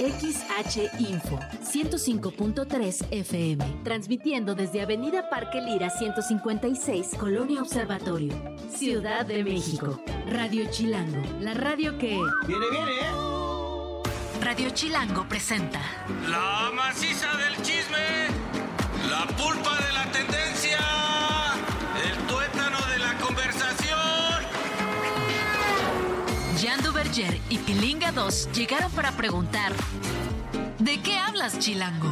XH Info 105.3 FM, transmitiendo desde Avenida Parque Lira 156, Colonia Observatorio, Ciudad de México. Radio Chilango, la radio que... Viene, viene, ¿eh? Radio Chilango presenta... La maciza del chisme, la pulpa de Y Pilinga 2 llegaron para preguntar... ¿De qué hablas, Chilango?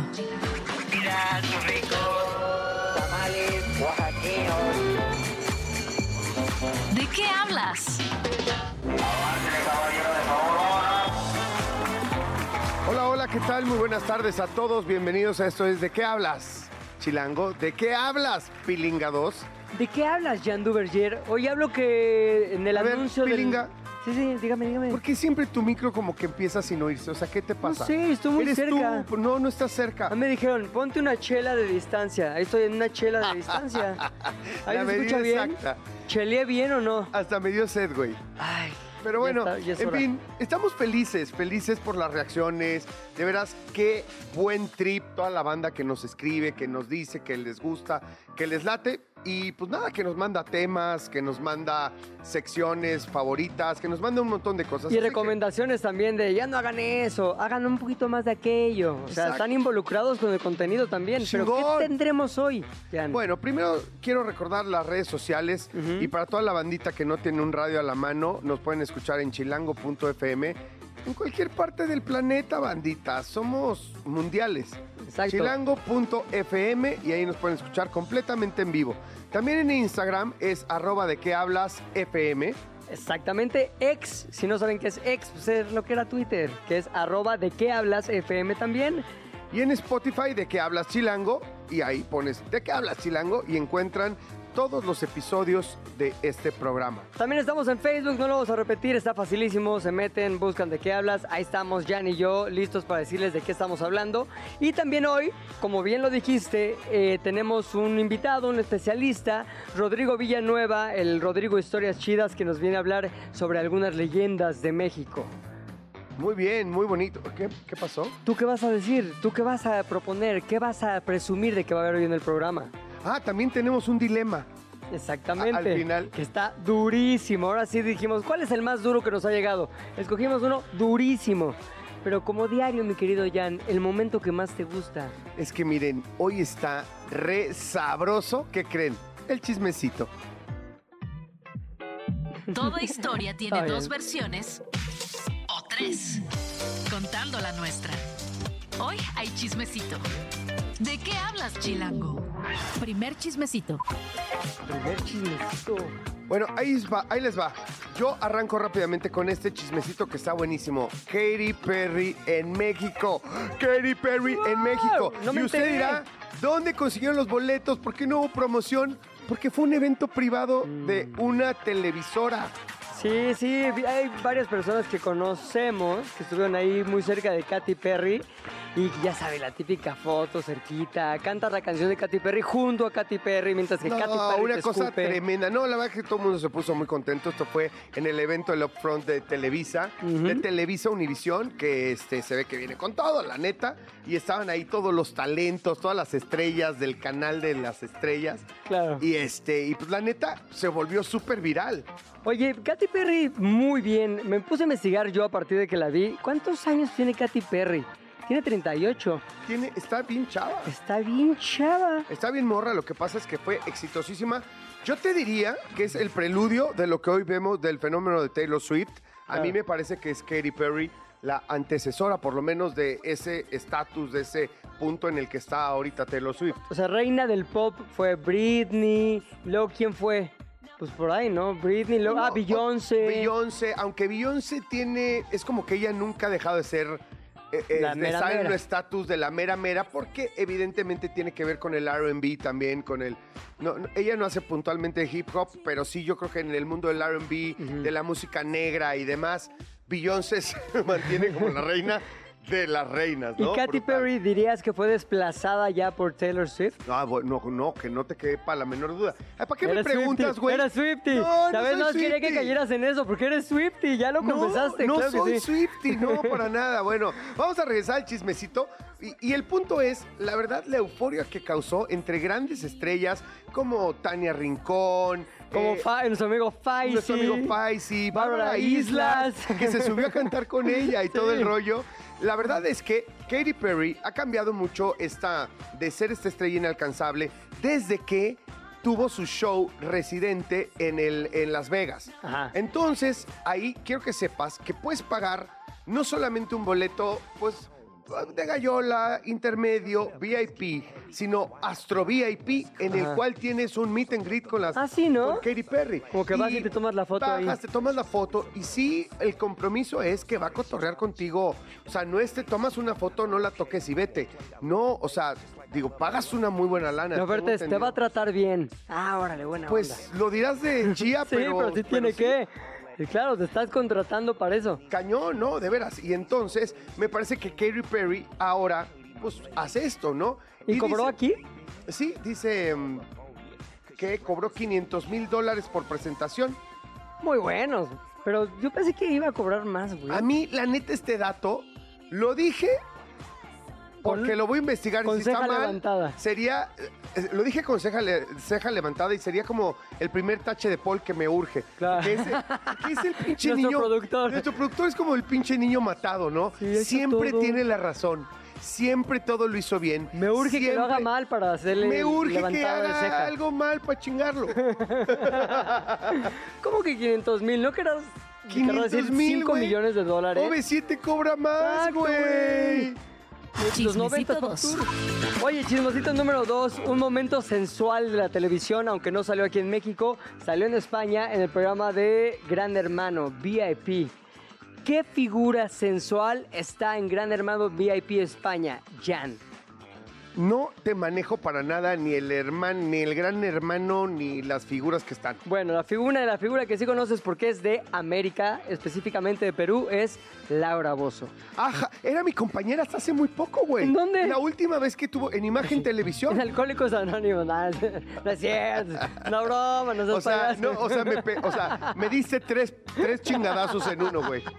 Mira sus ricos tamales oaxaqueños. ¿De qué hablas? Hola, hola, ¿qué tal? Muy buenas tardes a todos. Bienvenidos a esto es ¿De qué hablas, Chilango? ¿De qué hablas, Pilinga 2? ¿De qué hablas, Jan Duverger? Hoy hablo que en el A ver, anuncio del- Pilinga. Sí, sí, dígame, dígame. ¿Por qué siempre tu micro como que empieza sin oírse? O sea, ¿qué te pasa? sé, estoy muy ¿Eres cerca. tú? No, no estás cerca. Ah, me dijeron, ponte una chela de distancia. Ahí estoy en una chela de distancia. Ahí La se escucha bien. exacta. ¿Cheleé bien o no? Hasta me dio sed, güey. Ay. Pero ya bueno, está, ya es en fin, estamos felices, felices por las reacciones. De veras, qué buen trip toda la banda que nos escribe, que nos dice que les gusta, que les late. Y pues nada, que nos manda temas, que nos manda secciones favoritas, que nos manda un montón de cosas. Y Así que- recomendaciones también de ya no hagan eso, hagan un poquito más de aquello. O sea, están involucrados con el contenido también. Pero. ¿qué tendremos hoy, Jan? Bueno, primero quiero recordar las redes sociales y para toda la bandita que no tiene un radio a la mano, nos pueden escuchar en chilango.fm. En cualquier parte del planeta, bandita, somos mundiales. Exacto. Chilango.fm y ahí nos pueden escuchar completamente en vivo. También en Instagram es arroba de qué hablas FM. Exactamente, ex, si no saben qué es ex, pues es lo que era Twitter, que es arroba de qué hablas FM también. Y en Spotify de qué hablas chilango y ahí pones de qué hablas chilango y encuentran todos los episodios de este programa. También estamos en Facebook, no lo vamos a repetir, está facilísimo, se meten, buscan de qué hablas, ahí estamos Jan y yo listos para decirles de qué estamos hablando. Y también hoy, como bien lo dijiste, eh, tenemos un invitado, un especialista, Rodrigo Villanueva, el Rodrigo Historias Chidas, que nos viene a hablar sobre algunas leyendas de México. Muy bien, muy bonito. ¿Qué, qué pasó? ¿Tú qué vas a decir? ¿Tú qué vas a proponer? ¿Qué vas a presumir de que va a haber hoy en el programa? Ah, también tenemos un dilema. Exactamente. A- al final. Que está durísimo. Ahora sí dijimos, ¿cuál es el más duro que nos ha llegado? Escogimos uno durísimo. Pero como diario, mi querido Jan, el momento que más te gusta. Es que miren, hoy está re sabroso. ¿Qué creen? El chismecito. Toda historia tiene dos versiones o tres, contando la nuestra. Hoy hay chismecito. ¿De qué hablas, Chilango? Primer chismecito. Primer chismecito. Bueno, ahí, va, ahí les va. Yo arranco rápidamente con este chismecito que está buenísimo. Katy Perry en México. Katy Perry en. México. No me y usted enteré. dirá, ¿dónde consiguieron los boletos? ¿Por qué no hubo promoción? Porque fue un evento privado de Mm. una televisora. Sí, sí, hay varias personas que conocemos que estuvieron ahí muy cerca de Katy Perry y ya sabe, la típica foto cerquita, canta la canción de Katy Perry junto a Katy Perry mientras que No, Katy Perry una te cosa escupe. tremenda. No, la verdad que todo el mundo se puso muy contento. Esto fue en el evento del Upfront de Televisa, de Televisa Univisión, que este, se ve que viene con todo, la neta. Y estaban ahí todos los talentos, todas las estrellas del canal de las estrellas. Claro. Y este, y pues la neta se volvió súper viral. Oye, Katy Perry, muy bien. Me puse a investigar yo a partir de que la vi. ¿Cuántos años tiene Katy Perry? Tiene 38. Tiene, está bien chava. Está bien chava. Está bien morra, lo que pasa es que fue exitosísima. Yo te diría que es el preludio de lo que hoy vemos del fenómeno de Taylor Swift. A Claro. mí me parece que es Katy Perry la antecesora, por lo menos, de ese estatus, de ese punto en el que está ahorita Taylor Swift. O sea, reina del pop fue Britney. Luego, ¿quién fue? Pues por ahí, ¿no? Britney, luego, ah, No, Beyoncé. Beyoncé, aunque Beyoncé tiene, es como que ella nunca ha dejado de ser, eh, eh, La de mera estar en mera. un estatus de la mera mera, porque evidentemente tiene que ver con el R&B también, con el, no, ella no hace puntualmente hip hop, pero sí yo creo que en el mundo del R&B, de la música negra y demás, Beyoncé se mantiene como la reina. De las reinas, ¿Y ¿no? Katy Brutal. Perry dirías que fue desplazada ya por Taylor Swift? No, bueno, no, no, que no te quepa la menor duda. Ay, ¿Para qué me preguntas, güey? Eres Swifty. No, no ¿Sabes? soy No quería que cayeras en eso, porque eres Swifty, ya lo confesaste. No, no claro soy sí. Swifty, no, para nada. Bueno, vamos a regresar al chismecito. Y, y el punto es, la verdad, la euforia que causó entre grandes estrellas como Tania Rincón, Como eh, Fa- nuestro amigo Faisy. nuestro amigo Faisy, Bárbara Islas. Islas, que se subió a cantar con ella y todo el rollo. La verdad es que Katy Perry ha cambiado mucho esta, de ser esta estrella inalcanzable desde que tuvo su show residente en, el, en Las Vegas. Ajá. Entonces, ahí quiero que sepas que puedes pagar no solamente un boleto, pues de gallola, intermedio, VIP, sino Astro VIP, en el Ajá. cual tienes un meet and greet con las Ah, sí, ¿no? con Katy Perry. Como que vas y te tomas la foto ahí. bajas, te tomas la foto y sí, el compromiso es que va a cotorrear contigo. O sea, no es te tomas una foto, no la toques y vete. No, o sea, digo, pagas una muy buena lana. Es, te va a tratar bien. Ah, órale, buena onda. Pues lo dirás de chía, sí, pero... pero, sí tiene sí. que. Y claro, te estás contratando para eso. Cañón, ¿no? De veras. Y entonces, me parece que Katy Perry ahora, pues, hace esto, ¿no? ¿Y, cobró dice- aquí? Sí, dice mm, que cobró 500 mil dólares por presentación. Muy buenos. Pero yo pensé que iba a cobrar más, güey. A mí, la neta, este dato lo dije porque lo voy a investigar. y si está mal, levantada. sería. eh, Lo dije con ceja, le- ceja levantada y sería como el primer tache de Paul que me urge. Claro. Que es, que es el pinche Nuestro niño. productor. Nuestro productor es como el pinche niño matado, ¿no? Sí, hizo Siempre todo. tiene la razón. Siempre todo lo hizo bien. Me urge que lo haga mal para hacerle Me urge que de haga ceja. algo mal para chingarlo. ¿Cómo que 500 mil? ¿No querrás 500 decir mil, 5 güey. millones de dólares? OV7 cobra más, Exacto, güey. Los 90 Chismecito dos. Tour. Oye, chismosito número 2, un momento sensual de la televisión, aunque no salió aquí en México, salió en España en el programa de Gran Hermano, VIP. ¿Qué figura sensual está en Gran Hermano VIP España? Jan. No te manejo para nada ni el hermano, ni el gran hermano, ni las figuras que están. Bueno, la figura, la figura que sí conoces porque es de América, específicamente de Perú, es Laura Bozo. Ajá, era mi compañera hasta hace muy poco, güey. ¿En dónde? La última vez que tuvo en Imagen En Televisión. Alcohólicos Anónimos, nada, no es cierto, no broma, no seas O sea, no, o sea, me, o sea, me diste tres, tres chingadazos en uno, güey.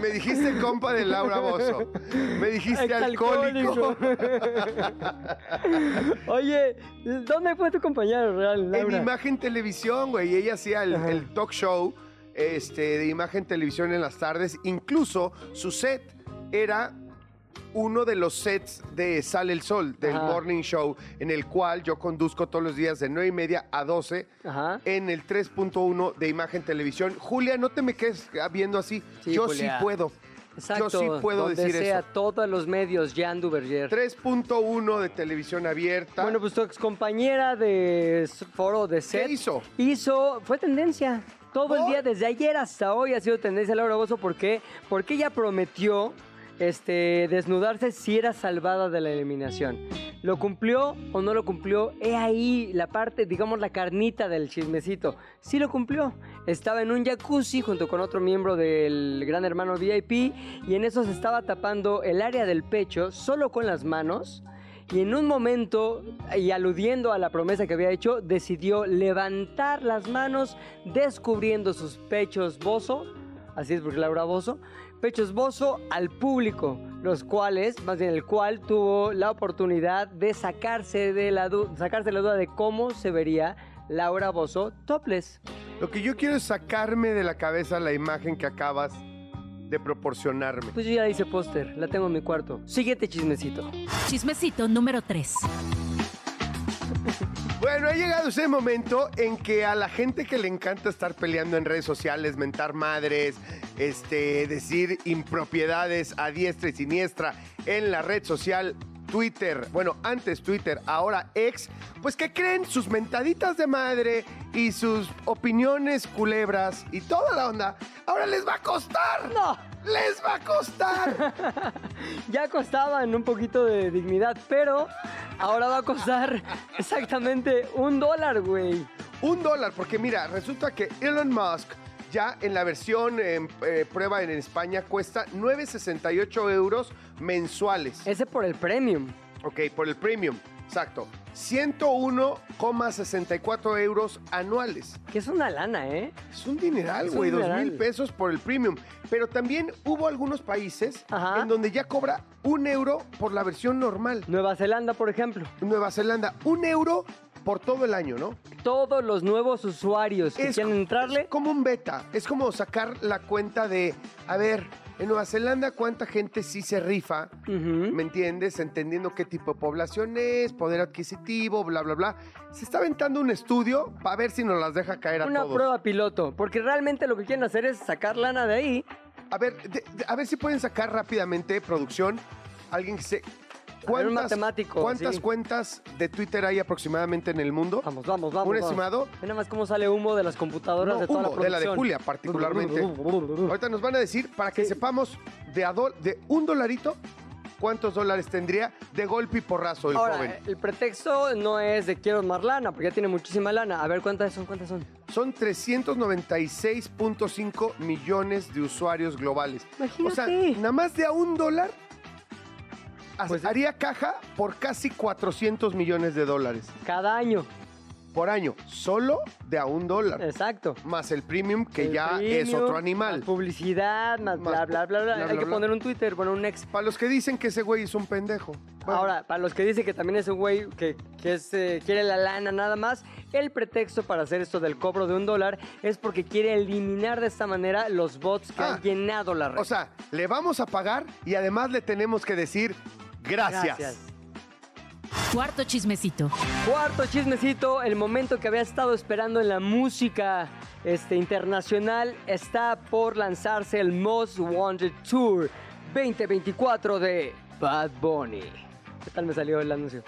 Me dijiste compa de Laura Bozo. Me dijiste alcohólico. Oye, ¿dónde fue tu compañero real, En? Imagen Televisión, güey. Ella hacía el, el talk show este, de Imagen Televisión en las tardes. Incluso su set era uno de los sets de Sale el Sol, del Ajá. Morning Show, en el cual yo conduzco todos los días de 9 y media a 12 Ajá. en el 3.1 de Imagen Televisión. Julia, no te me quedes viendo así. Sí, yo Julia. sí puedo. Exacto. Yo sí puedo donde decir sea, eso. todos los medios, Jan Duverger. 3.1 de televisión abierta. Bueno, pues tu excompañera de foro de set ¿Qué hizo? hizo, fue tendencia. Todo el día, desde ayer hasta hoy, ha sido tendencia Laura Bozo. ¿Por qué? Porque ella prometió este, desnudarse si era salvada de la eliminación. ¿Lo cumplió o no lo cumplió? He ahí la parte, digamos, la carnita del chismecito. Sí lo cumplió. Estaba en un jacuzzi junto con otro miembro del Gran Hermano VIP y en eso se estaba tapando el área del pecho solo con las manos. Y en un momento, y aludiendo a la promesa que había hecho, decidió levantar las manos, descubriendo sus pechos bozo, así es porque Laura Bozo, pechos bozo al público, los cuales, más bien el cual tuvo la oportunidad de sacarse de la, du- sacarse la duda de cómo se vería Laura Bozo topless. Lo que yo quiero es sacarme de la cabeza la imagen que acabas de proporcionarme. Pues yo ya la hice póster, la tengo en mi cuarto. Siguiente chismecito. Chismecito número 3. Bueno, ha llegado ese momento en que a la gente que le encanta estar peleando en redes sociales, mentar madres, este, decir impropiedades a diestra y siniestra en la red social Twitter, bueno, antes Twitter, ahora ex, pues que creen sus mentaditas de madre y sus opiniones culebras y toda la onda, ahora les va a costar. ¡No! Les va a costar. Ya costaban un poquito de dignidad, pero ahora va a costar exactamente un dólar, güey. Un dólar, porque mira, resulta que Elon Musk Ya en la versión en eh, prueba en España cuesta 9,68 euros mensuales. Ese por el premium. Ok, por el premium. Exacto. 101,64 euros anuales. Que es una lana, ¿eh? Es un dineral, güey, dos mil pesos por el premium. Pero también hubo algunos países Ajá. en donde ya cobra un euro por la versión normal. Nueva Zelanda, por ejemplo. Nueva Zelanda, un euro por todo el año, ¿no? Todos los nuevos usuarios que quieren entrarle. es como un beta. Es como sacar la cuenta de, a ver, en Nueva Zelanda, ¿cuánta gente sí se rifa? ¿Me entiendes? Entendiendo qué tipo de población es, poder adquisitivo, bla, bla, bla. Se está aventando un estudio para ver si nos las deja caer a Una todos. prueba piloto, porque realmente lo que quieren hacer es sacar lana de ahí. A ver, de- de- a ver si pueden sacar rápidamente, producción, alguien que se... un matemático, ¿Cuántas sí. cuentas de Twitter hay aproximadamente en el mundo? Vamos, vamos, vamos. ¿Un vamos. estimado? Nada más cómo sale humo de las computadoras No, de toda humo, la producción. de la de Julia particularmente. Ahorita nos van a decir, para que Sí. sepamos de, un dolarito, cuántos dólares tendría de golpe y porrazo el Ahora, joven. el pretexto no es de quiero más lana, porque ya tiene muchísima lana. A ver, ¿cuántas son? ¿Cuántas son? Son 396.5 millones de usuarios globales. O sea, Imagínate. nada más de a un dólar Pues- haría caja por casi 400 millones de dólares Cada año. por año, solo de a un dólar. Exacto. Más el premium, que El ya es premium, otro Más animal. publicidad, más, Más bla, bla, bla, bla. bla, Hay bla, que bla. poner un Twitter, bueno, un ex. Para los que dicen que ese güey es un pendejo. Bueno, Ahora, para los que dicen que también es un güey que, que es, eh, quiere la lana nada más, el pretexto para hacer esto del cobro de un dólar es porque quiere eliminar de esta manera los bots que Ah, han llenado la red. O sea, le vamos a pagar y además le tenemos que decir gracias. Cuarto chismecito. Cuarto chismecito, el momento que había estado esperando en la música este, internacional está por lanzarse el Most Wanted Tour 2024 de Bad Bunny. ¿Qué tal me salió el anuncio?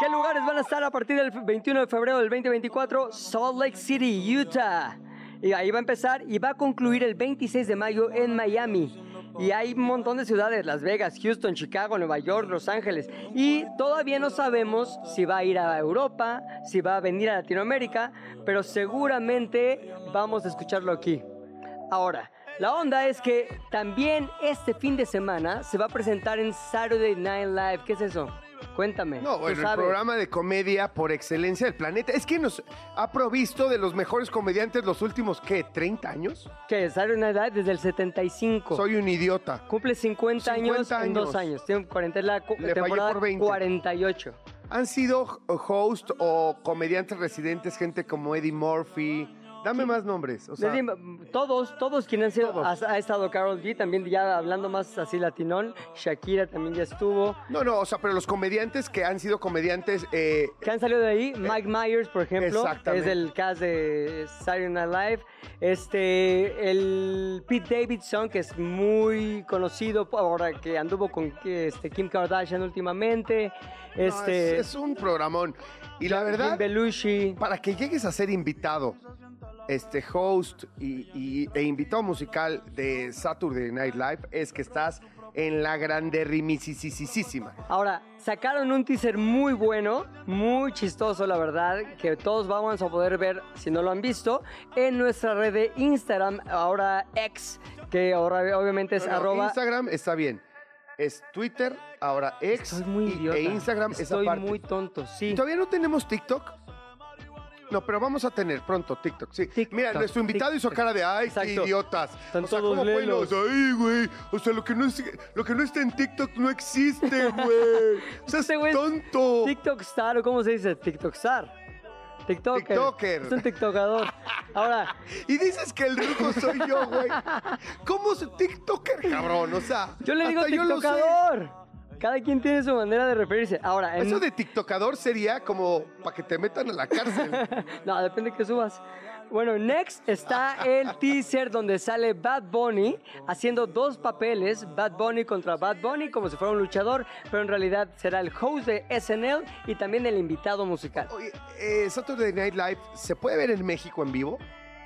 ¿Qué lugares van a estar a partir del 21 de febrero del 2024? Salt Lake City, Utah. Y ahí va a empezar y va a concluir el 26 de mayo en Miami. Y hay un montón de ciudades, Las Vegas, Houston, Chicago, Nueva York, Los Ángeles. Y todavía no sabemos si va a ir a Europa, si va a venir a Latinoamérica, pero seguramente vamos a escucharlo aquí. Ahora, la onda es que también este fin de semana se va a presentar en Saturday Night Live. ¿Qué es eso? Cuéntame. No, bueno, el programa de comedia por excelencia del planeta. Es que nos ha provisto de los mejores comediantes los últimos, ¿qué? ¿30 años? ¿Qué? Saturday Night Live desde el 75. Soy un idiota. Cumple 50, años, 50 en dos años. años. Tiene 40, es la Le temporada por 20. 48. Han sido host o comediantes residentes, gente como Eddie Murphy. Dame más nombres. O sea, todos, todos quienes han sido, Todos. ha, ha estado Carol G, también ya hablando más así latinón, Shakira también ya estuvo. no, no, o sea, pero los comediantes que han sido comediantes eh, que han salido de ahí, Mike Myers, por ejemplo, es del cast de Saturday Night Live. Este, el Pete Davidson, que es muy conocido ahora que anduvo con este, Kim Kardashian últimamente. no, Este, es, es un programón. Y la verdad, Belushi. para que llegues a ser invitado, este host y, y- e invitado musical de Saturday Night Live, es que estás en la granderrimisísima. Ahora, sacaron un teaser muy bueno, muy chistoso, la verdad, que todos vamos a poder ver, si no lo han visto, en nuestra red de Instagram, ahora ex, que ahora obviamente es No, no, arroba Instagram está bien. Es Twitter, ahora ex. Estoy muy idiota. E Instagram es Estoy aparte. muy tonto, sí. ¿Todavía no tenemos TikTok? No, pero vamos a tener pronto TikTok, sí. TikTok, Mira, nuestro invitado hizo cara de ay, qué idiotas. Están o sea, todos ¿cómo los ay, güey? O sea, lo que no es, lo que no está en TikTok no existe, güey. O sea, es Este es tonto. TikTok Star, ¿o cómo se dice? TikTok Star. TikToker. TikToker. Es un TikTokador. Ahora, Y dices que el rico soy yo, güey. ¿Cómo soy TikToker, cabrón? O sea, yo le digo. TikTokador. Cada quien tiene su manera de referirse. Ahora, en... Eso de TikTokador sería como para que te metan a la cárcel. No, depende de que subas. Bueno, next está el teaser donde sale Bad Bunny haciendo dos papeles, Bad Bunny contra Bad Bunny, como si fuera un luchador, pero en realidad será el host de SNL y también el invitado musical. Oye, eh, Saturday Night Live, ¿se puede ver en México en vivo?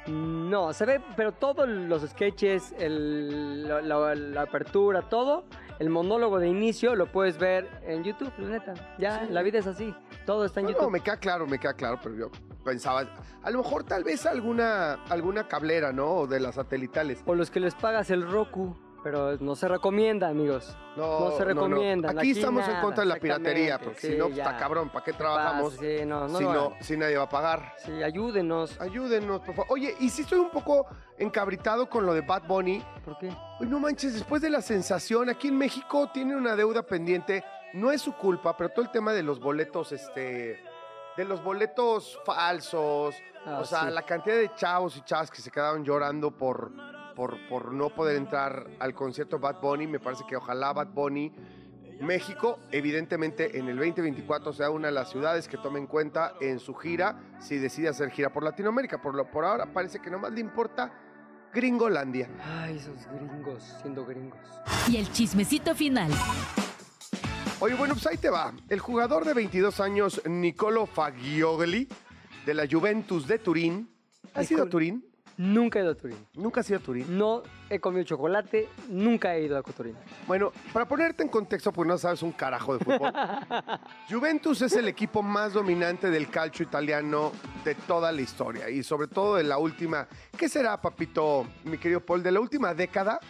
No, se ve, pero todos los sketches, el- la, la- la apertura, todo, el monólogo de inicio lo puedes ver en YouTube, la neta. Ya, la vida es así, todo está en No, YouTube. no, me queda claro, me queda claro, pero yo pensaba, a lo mejor tal vez alguna, alguna cablera, ¿no? O de las satelitales. O los que les pagas el Roku. Pero no se recomienda, amigos. No, se recomienda. Aquí, estamos en contra de la piratería, porque si no, pues, está cabrón, ¿para qué trabajamos? Sí, no, no si, no, si nadie va a pagar. Sí, ayúdenos. Ayúdenos, por favor. Oye, y si estoy un poco encabritado con lo de Bad Bunny. ¿Por qué? Uy, no manches, después de la sensación, aquí en México tiene una deuda pendiente. No es su culpa, pero todo el tema de los boletos, este. De los boletos falsos. Ah, o sea, sí. la cantidad de chavos y chavas que se quedaron llorando por, por, por no poder entrar al concierto Bad Bunny. Me parece que ojalá Bad Bunny. México, evidentemente, en el 2024 sea una de las ciudades que tome en cuenta en su gira si decide hacer gira por Latinoamérica. Por, lo, por ahora parece que nomás le importa Gringolandia. Ay, esos gringos, siendo gringos. Y el chismecito final. Oye, bueno, pues ahí te va. El jugador de 22 años, Nicolo Fagioli, de la Juventus de Turín. ¿Has ido a Nicolo. Turín? Nunca he ido a Turín. Nunca has ido a Turín. No he comido chocolate, nunca he ido a Turín. Bueno, para ponerte en contexto, pues no sabes un carajo de fútbol. Juventus es el equipo más dominante del calcio italiano de toda la historia y sobre todo de la última, ¿qué será, papito, mi querido Paul? De la última década,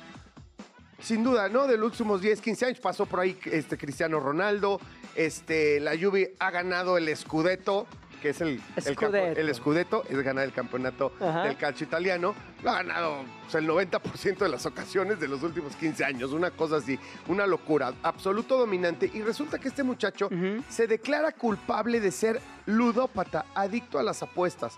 sin duda, ¿no? De los últimos 10, 15 años pasó por ahí este Cristiano Ronaldo, este, la Juve ha ganado el Scudetto, que es el, el, campo- Scudetto. el Scudetto, es ganar el campeonato Ajá. del calcio italiano. Lo ha ganado el 90% de las ocasiones de los últimos 15 años, una cosa así, una locura, absoluto dominante. Y resulta que este muchacho se declara culpable de ser ludópata, adicto a las apuestas,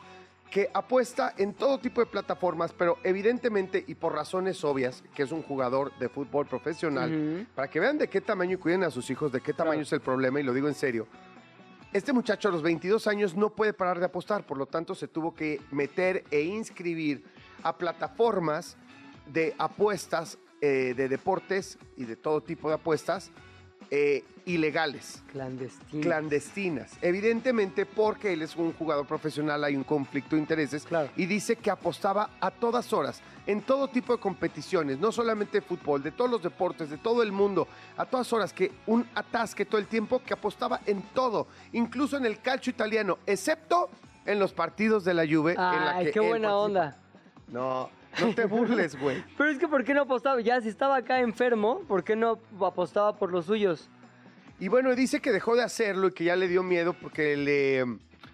que apuesta en todo tipo de plataformas, pero evidentemente y por razones obvias, que es un jugador de fútbol profesional, para que vean de qué tamaño y cuiden a sus hijos, de qué tamaño Claro. es el problema, y lo digo en serio. Este muchacho a los 22 años no puede parar de apostar, por lo tanto se tuvo que meter e inscribir a plataformas de apuestas, eh, de deportes y de todo tipo de apuestas eh, ilegales Clandestino. clandestinas. Evidentemente porque él es un jugador profesional, hay un conflicto de intereses Claro. y dice que apostaba a todas horas, en todo tipo de competiciones, no solamente de fútbol, de todos los deportes, de todo el mundo, a todas horas, que un atasque todo el tiempo, que apostaba en todo, incluso en el calcio italiano, excepto en los partidos de la Juve. en la Ay, que qué buena participa. onda. No, no te burles, güey. Pero es que ¿por qué no apostaba? Ya si estaba acá enfermo, ¿por qué no apostaba por los suyos? Y bueno, dice que dejó de hacerlo y que ya le dio miedo porque le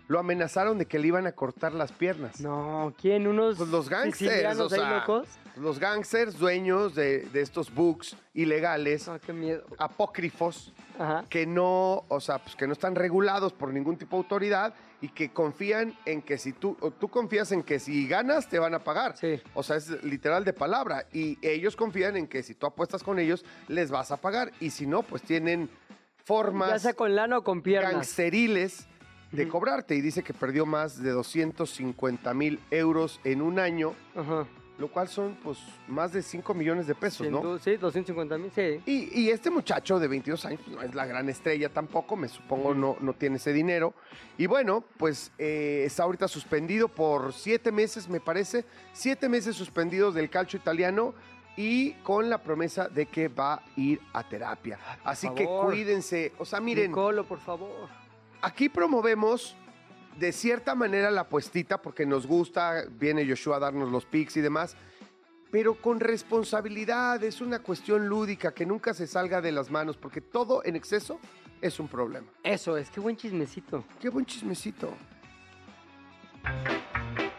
lo amenazaron de que le iban a cortar las piernas. No, ¿quién? ¿Unos Pues los gangsters, o sea, locos? Los gangsters dueños de, de estos books ilegales, Ah, qué miedo. apócrifos, Ajá. que no, o sea, pues que no están regulados por ningún tipo de autoridad y que confían en que si tú, o tú confías en que si ganas te van a pagar. Sí. O sea, es literal de palabra. Y ellos confían en que si tú apuestas con ellos, les vas a pagar. Y si no, pues tienen formas Ya sea con lana o con piernas. gangsteriles de cobrarte. Y dice que perdió más de 250 mil euros en un año, Ajá. Lo cual son pues más de 5 millones de pesos, ¿no? Sí, 250 mil, sí. Y, y este muchacho de 22 años pues, no es la gran estrella tampoco, me supongo no, no tiene ese dinero. Y bueno, pues eh, está ahorita suspendido por siete meses, me parece, siete meses suspendidos del calcio italiano y con la promesa de que va a ir a terapia. Así que cuídense, o sea, miren, Nicolo, por favor. aquí promovemos de cierta manera la puestita porque nos gusta, viene Joshua a darnos los pics y demás, pero con responsabilidad, es una cuestión lúdica que nunca se salga de las manos porque todo en exceso es un problema. Eso es, qué buen chismecito. Qué buen chismecito.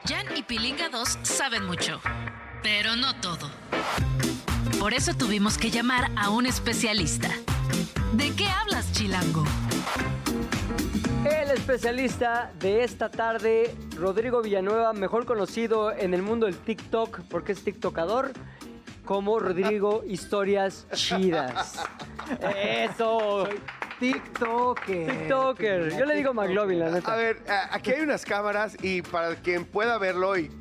Jan y Pilinga 2 saben mucho, pero no todo. Por eso tuvimos que llamar a un especialista. ¿De qué hablas, Chilango? El especialista de esta tarde, Rodrigo Villanueva, mejor conocido en el mundo del TikTok, porque es TikTokador, como Rodrigo Historias Chidas. Eso. TikToker. TikToker. Yo le digo McLovin, la A ver, aquí hay unas cámaras y para quien pueda verlo y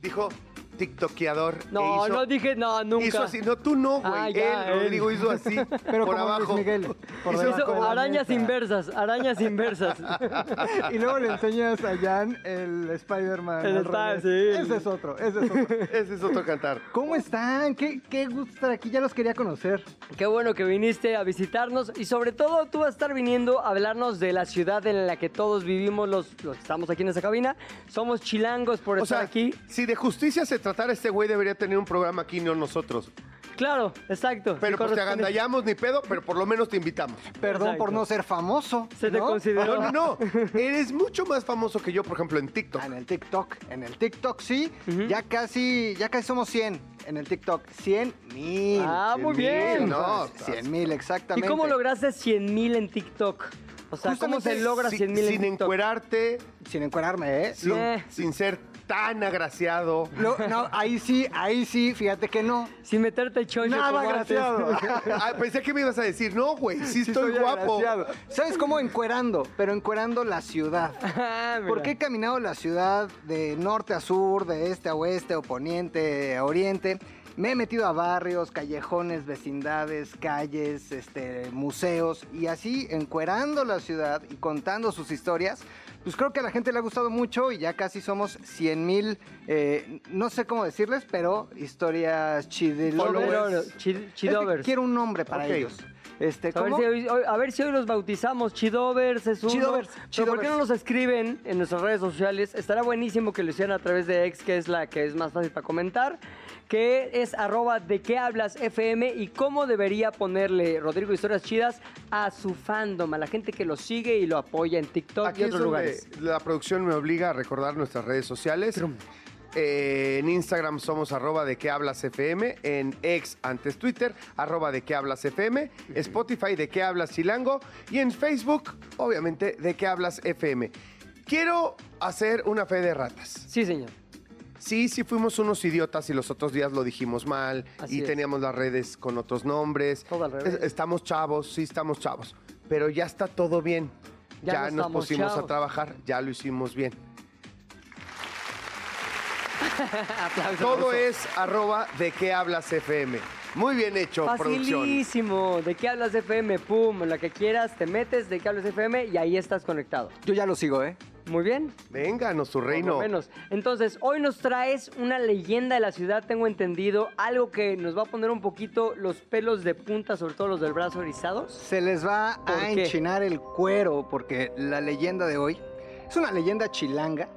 dijo, tiktokeador. No, e hizo- no dije no, nunca. Hizo así, no, tú no, güey. Ah, ya, él, él. Rodrigo, hizo así, Pero por abajo. Luis Miguel. Por Hizo arañas inversas, arañas inversas. Y luego le enseñas a Jan el Spider-Man. El Spider- sí. Ese es otro, ese es otro. Ese es otro cantar. ¿Cómo están? ¿Qué, qué gusto estar aquí. Ya los quería conocer. Qué bueno que viniste a visitarnos y sobre todo tú vas a estar viniendo a hablarnos de la ciudad en la que todos vivimos los, los que estamos aquí en esta cabina. Somos chilangos por O estar sea, aquí. si de justicia se tratara, este güey debería tener un programa aquí, no nosotros. Claro, exacto. Pero pues te agandallamos ni pedo, pero por lo menos te invitamos. Perdón Exacto. por no ser famoso. Se te ¿no? consideró. No, no, no. Eres mucho más famoso que yo, por ejemplo, en TikTok. Ah, en el TikTok. En el TikTok sí. Ya casi, ya casi somos 100 en el TikTok. 100 mil. Ah, muy 100,000, bien. No, 100 mil, ¿Y exactamente. cómo lograste 100 mil en TikTok? O sea, ¿cómo Justamente se logra Si- 100 mil en sin TikTok? encuerarte, Sin encuerarme, ¿eh? sin, sin ser tan agraciado. Lo- no, ahí sí, ahí sí, fíjate que no. Sin meterte choncho Nada como antes. agraciado. Ah, pensé que me ibas a decir, no, güey, sí, Sí estoy guapo. agraciado. ¿Sabes cómo encuerando? Pero encuerando la ciudad. Ah. Porque he caminado la ciudad de norte a sur, de este a oeste, o poniente a oriente. Me he metido a barrios, callejones, vecindades, calles, este, museos y así encuerando la ciudad y contando sus historias. Pues creo que a la gente le ha gustado mucho y ya casi somos 100 mil, eh, no sé cómo decirles, pero historias chidilovers. Chid- Chidovers. Quiero un nombre para ellos. Este, A ver, si hoy, a ver si hoy los bautizamos. Chidovers es uno. Chidovers, Pero ¿por Chidovers. qué no nos escriben en nuestras redes sociales? Estará buenísimo que lo hicieran a través de X, que es la que es más fácil para comentar. Que es arroba de qué hablas FM y cómo debería ponerle Rodrigo Historias Chidas a su fandom, a la gente que lo sigue y lo apoya en TikTok Aquí y es otros donde lugares. la producción me obliga a recordar nuestras redes sociales. Eh, en Instagram somos arroba de qué hablas FM, en ex antes Twitter, arroba de qué hablas FM, Spotify de qué hablas Chilango y en Facebook, obviamente, de qué hablas FM. Quiero hacer una fe de ratas. Sí, señor. Sí, sí fuimos unos idiotas y los otros días lo dijimos mal Así y es. teníamos las redes con otros nombres. Todo al revés. Estamos chavos, sí estamos chavos, pero ya está todo bien. Ya Ya, no nos pusimos a trabajar, ya lo hicimos bien. Aplausos. Todo es arroba de qué hablas FM. Muy bien hecho, producción. Facilísimo. ¿De qué hablas FM? Pum, la que quieras, te metes de qué hablas FM y ahí estás conectado. Yo ya lo sigo, ¿eh? Muy bien. Vénganos, Por lo reino. menos. Entonces, hoy nos traes una leyenda de la ciudad, tengo entendido, algo que nos va a poner un poquito los pelos de punta, sobre todo los del brazo erizados. Se les va ¿Por a qué? enchinar el cuero porque la leyenda de hoy es una leyenda chilanga.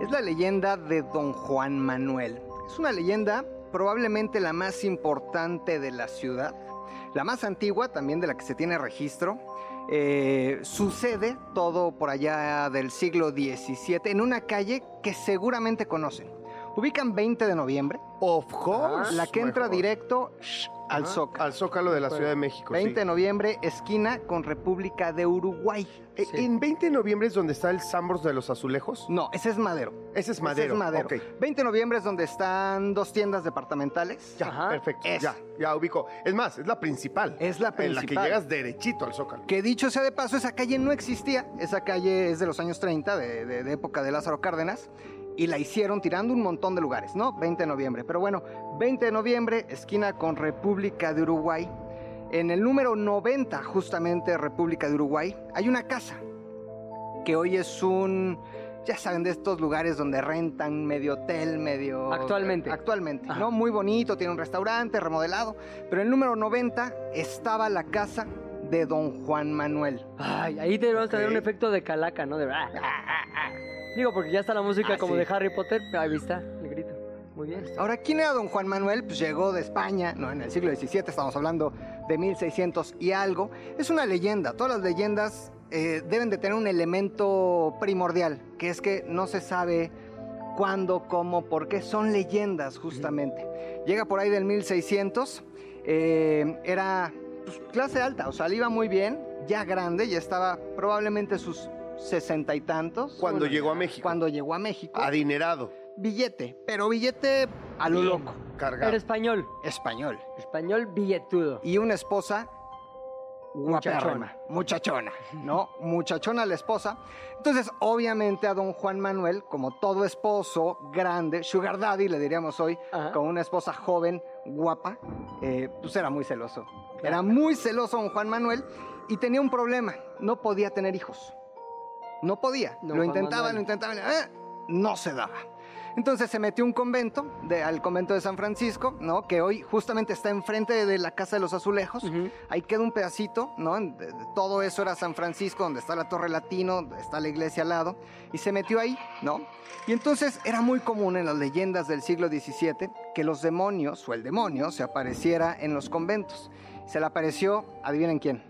Es la leyenda de Don Juan Manuel. Es una leyenda probablemente la más importante de la ciudad, la más antigua también de la que se tiene registro. Eh, sucede todo por allá del siglo XVII en una calle que seguramente conocen. Ubican 20 de noviembre, Of course. la que entra mejor. directo shh, al Zócalo. Al Zócalo de la Ciudad de México. 20 de noviembre, esquina con República de Uruguay. Eh, Sí. ¿En 20 de noviembre es donde está el Sambros de los Azulejos? No, ese es Madero. Ese es Ese Madero. es Madero. Ok. 20 de noviembre es donde están dos tiendas departamentales. Ya, Ajá. perfecto. Es. Ya, ya ubico. Es más, es la principal. Es la En la que principal. llegas derechito al Zócalo. Que dicho sea de paso, esa calle no existía. Esa calle es de los años 30, de, de- de época de Lázaro Cárdenas. Y la hicieron tirando un montón de lugares, ¿no? 20 de noviembre. Pero bueno, 20 de noviembre, esquina con República de Uruguay. En el número 90, justamente República de Uruguay, hay una casa que hoy es un, ya saben, de estos lugares donde rentan medio hotel, medio... Actualmente. Actualmente, Ajá. ¿no? Muy bonito, tiene un restaurante remodelado. Pero en el número 90 estaba la casa de don Juan Manuel. Ay, ahí debemos tener Ok. un efecto de calaca, ¿no? De... Digo, porque ya está la música Ah, como sí. de Harry Potter. Ahí está, el grito. Muy bien. Ahora, ¿quién era don Juan Manuel? Pues llegó de España, ¿no? En el siglo XVII, estamos hablando de 1600 y algo. Es una leyenda. Todas las leyendas eh, deben de tener un elemento primordial, que es que no se sabe cuándo, cómo, por qué. Son leyendas, justamente. Llega por ahí del 1600. eh, era pues, clase alta, o sea, le iba muy bien, ya grande, ya estaba probablemente sus sesenta y tantos. Cuando Bueno, llegó a México. Cuando llegó a México. Adinerado. Billete, pero billete a lo Bien. loco. Cargado. Era español. Español. Español billetudo. Y una esposa guapérrima, muchachona, ¿no? Muchachona la esposa. Entonces, obviamente a don Juan Manuel, como todo esposo grande, sugar daddy le diríamos hoy, Ajá. con una esposa joven, guapa, eh, pues era muy celoso. Era muy celoso don Juan Manuel y tenía un problema, no podía tener hijos. No podía. Don lo Juan intentaba, Manuel. lo intentaba, eh, no se daba. Entonces se metió un convento, de- al convento de San Francisco, ¿no? Que hoy justamente está enfrente de la Casa de los Azulejos. Ujú. Ahí queda un pedacito, ¿no? De- de todo eso era San Francisco, donde está la Torre Latino, está la iglesia al lado. Y se metió ahí, ¿no? Y entonces era muy común en las leyendas del siglo XVII que los demonios o el demonio se apareciera en los conventos. Se le apareció, adivinen quién.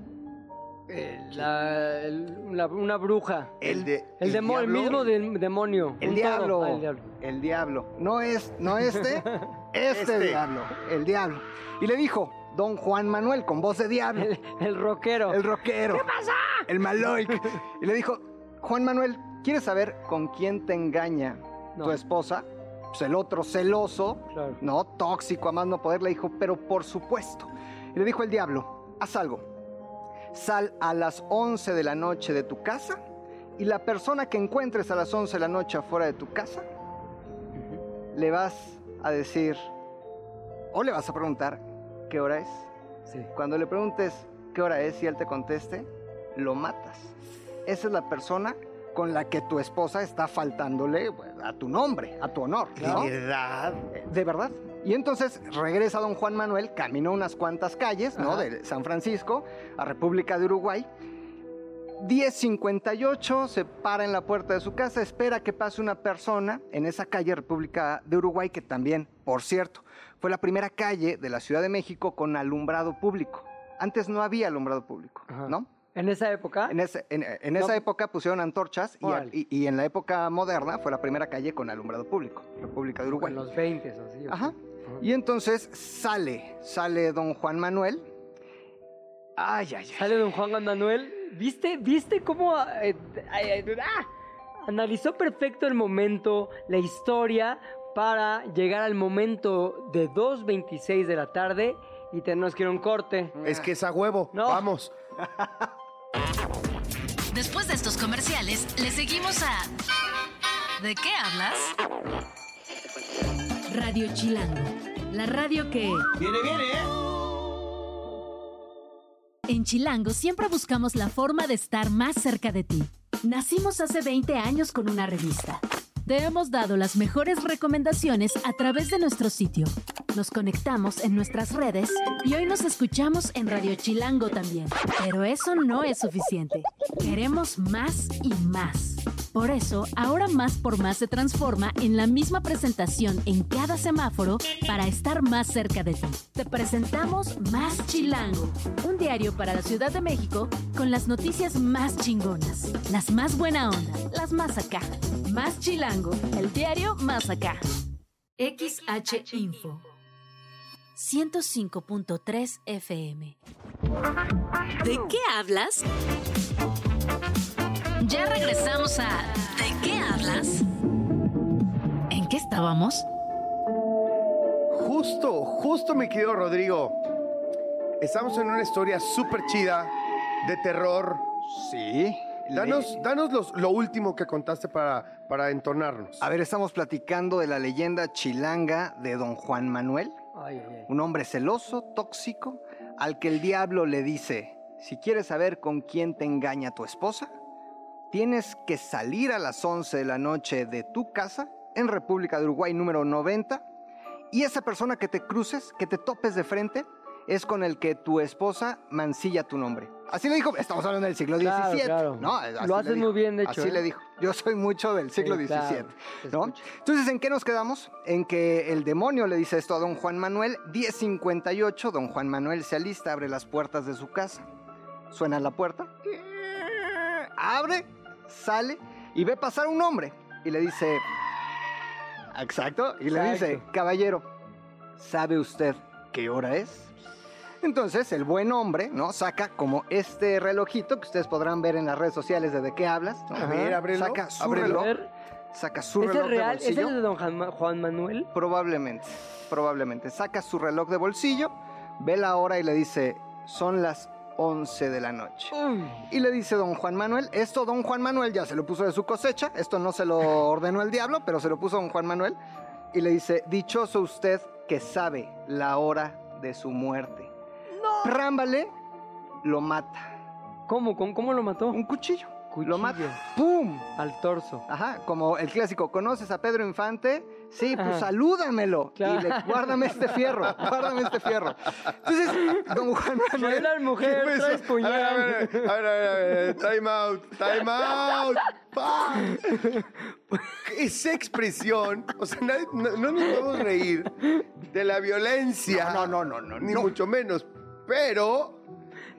Eh, la- el- la- una bruja. El, de, El, mismo de- demonio. El diablo. Ah, el diablo. El diablo. No es, no este, este, Este. diablo. El diablo. Y le dijo, don Juan Manuel, con voz de diablo. El, el rockero. El rockero. ¿Qué pasa? El maloic. Y le dijo, Juan Manuel, ¿quieres saber con quién te engaña No. tu esposa? Pues el otro celoso, Claro. no tóxico, a más no poder, le dijo, pero por supuesto. Y le dijo el diablo, haz algo. Sal a las 11 de la noche de tu casa y la persona que encuentres a las 11 de la noche afuera de tu casa, le vas a decir, o le vas a preguntar, ¿qué hora es? Sí. Cuando le preguntes qué hora es y él te conteste, lo matas. Esa es la persona con la que tu esposa está faltándole pues, a tu nombre, a tu honor. ¿no? ¿De verdad? De verdad. Y entonces regresa don Juan Manuel, caminó unas cuantas calles, ¿no? Ajá. De San Francisco a República de Uruguay. 10.58 se para en la puerta de su casa, espera que pase una persona en esa calle República de Uruguay, que también, por cierto, fue la primera calle de la Ciudad de México con alumbrado público. Antes no había alumbrado público, Ajá. ¿no? En esa época. En, ese- en- en esa época pusieron antorchas y, y- y en la época moderna fue la primera calle con alumbrado público, República de Uruguay. En los 20 o así. Ajá. Y entonces sale, sale don Juan Manuel. Ay, ay, ay. Sale don Juan Manuel. ¿Viste, viste cómo eh, eh, eh, ah? analizó perfecto el momento, la historia, para llegar al momento de 2.26 de la tarde y tenemos que ir a un corte. Es que es a huevo. No. Vamos. Después de estos comerciales, le seguimos a ¿De qué hablas? Radio Chilango, la radio que... Viene, viene, ¿eh? En Chilango siempre buscamos la forma de estar más cerca de ti. Nacimos hace 20 años con una revista. Te hemos dado las mejores recomendaciones a través de nuestro sitio. Nos conectamos en nuestras redes y hoy nos escuchamos en Radio Chilango también. Pero eso no es suficiente. Queremos más y más. Por eso, ahora Más por Más se transforma en la misma presentación en cada semáforo para estar más cerca de ti. Te presentamos Más Chilango, un diario para la Ciudad de México con las noticias más chingonas, las más buena onda, las más acá. Más Chilango, el diario más acá. XH Info 105.3 FM. ¿De qué hablas? Ya regresamos a ¿De qué hablas? ¿En qué estábamos? Justo, justo, mi querido Rodrigo. Estamos en una historia súper chida de terror. Sí. Danos, danos los- lo último que contaste para, para entonarnos. A ver, estamos platicando de la leyenda chilanga de don Juan Manuel, Ay, ay, ay. un hombre celoso, tóxico, al que el diablo le dice, si quieres saber con quién te engaña tu esposa, tienes que salir a las 11 de la noche de tu casa en República de Uruguay número 90 y esa persona que te cruces, que te topes de frente, es con el que tu esposa mancilla tu nombre. Así le dijo, estamos hablando del siglo XVII. Claro, claro. ¿no? Así Lo haces dijo. muy bien, de hecho, Así ¿eh? le dijo. Yo soy mucho del siglo Sí, claro, XVII. ¿no? Entonces, ¿en qué nos quedamos? En que el demonio le dice esto a don Juan Manuel. 10.58, don Juan Manuel se alista, abre las puertas de su casa. Suena la puerta. Abre, sale y ve pasar un hombre. Y le dice... Exacto. Y le dice, caballero, ¿sabe usted qué hora es? Entonces, el buen hombre, ¿no? Saca como este relojito que ustedes podrán ver en las redes sociales de de qué hablas. ¿no? A ver, ábrelo, Saca su ábrelo. A reloj. ver, Saca su ¿Es reloj el de real? ¿Es bolsillo. el de don Juan Manuel? Probablemente, probablemente. Saca su reloj de bolsillo, ve la hora y le dice, son las 11 de la noche. Uy, Y le dice don Juan Manuel, esto don Juan Manuel ya se lo puso de su cosecha, esto no se lo ordenó el diablo, pero se lo puso don Juan Manuel, y le dice, dichoso usted que sabe la hora de su muerte. No. Rámbale lo mata. ¿Cómo? ¿Cómo, cómo lo mató? Un cuchillo. Cuchillo. Lo mata. ¡Pum! Al torso. Ajá, como el clásico, ¿conoces a Pedro Infante? Sí, pues Ajá. salúdamelo. Claro. Y le, guárdame este fierro, guárdame este fierro. Entonces, don Juan Manuel... Trae mujer, traes a puñal. ver, a ver, a ver, a ver, a ver, time out, time out. Esa expresión, o sea, nadie- no, no nos podemos reír de la violencia. No, no, no, no, Ni no. mucho menos. Pero,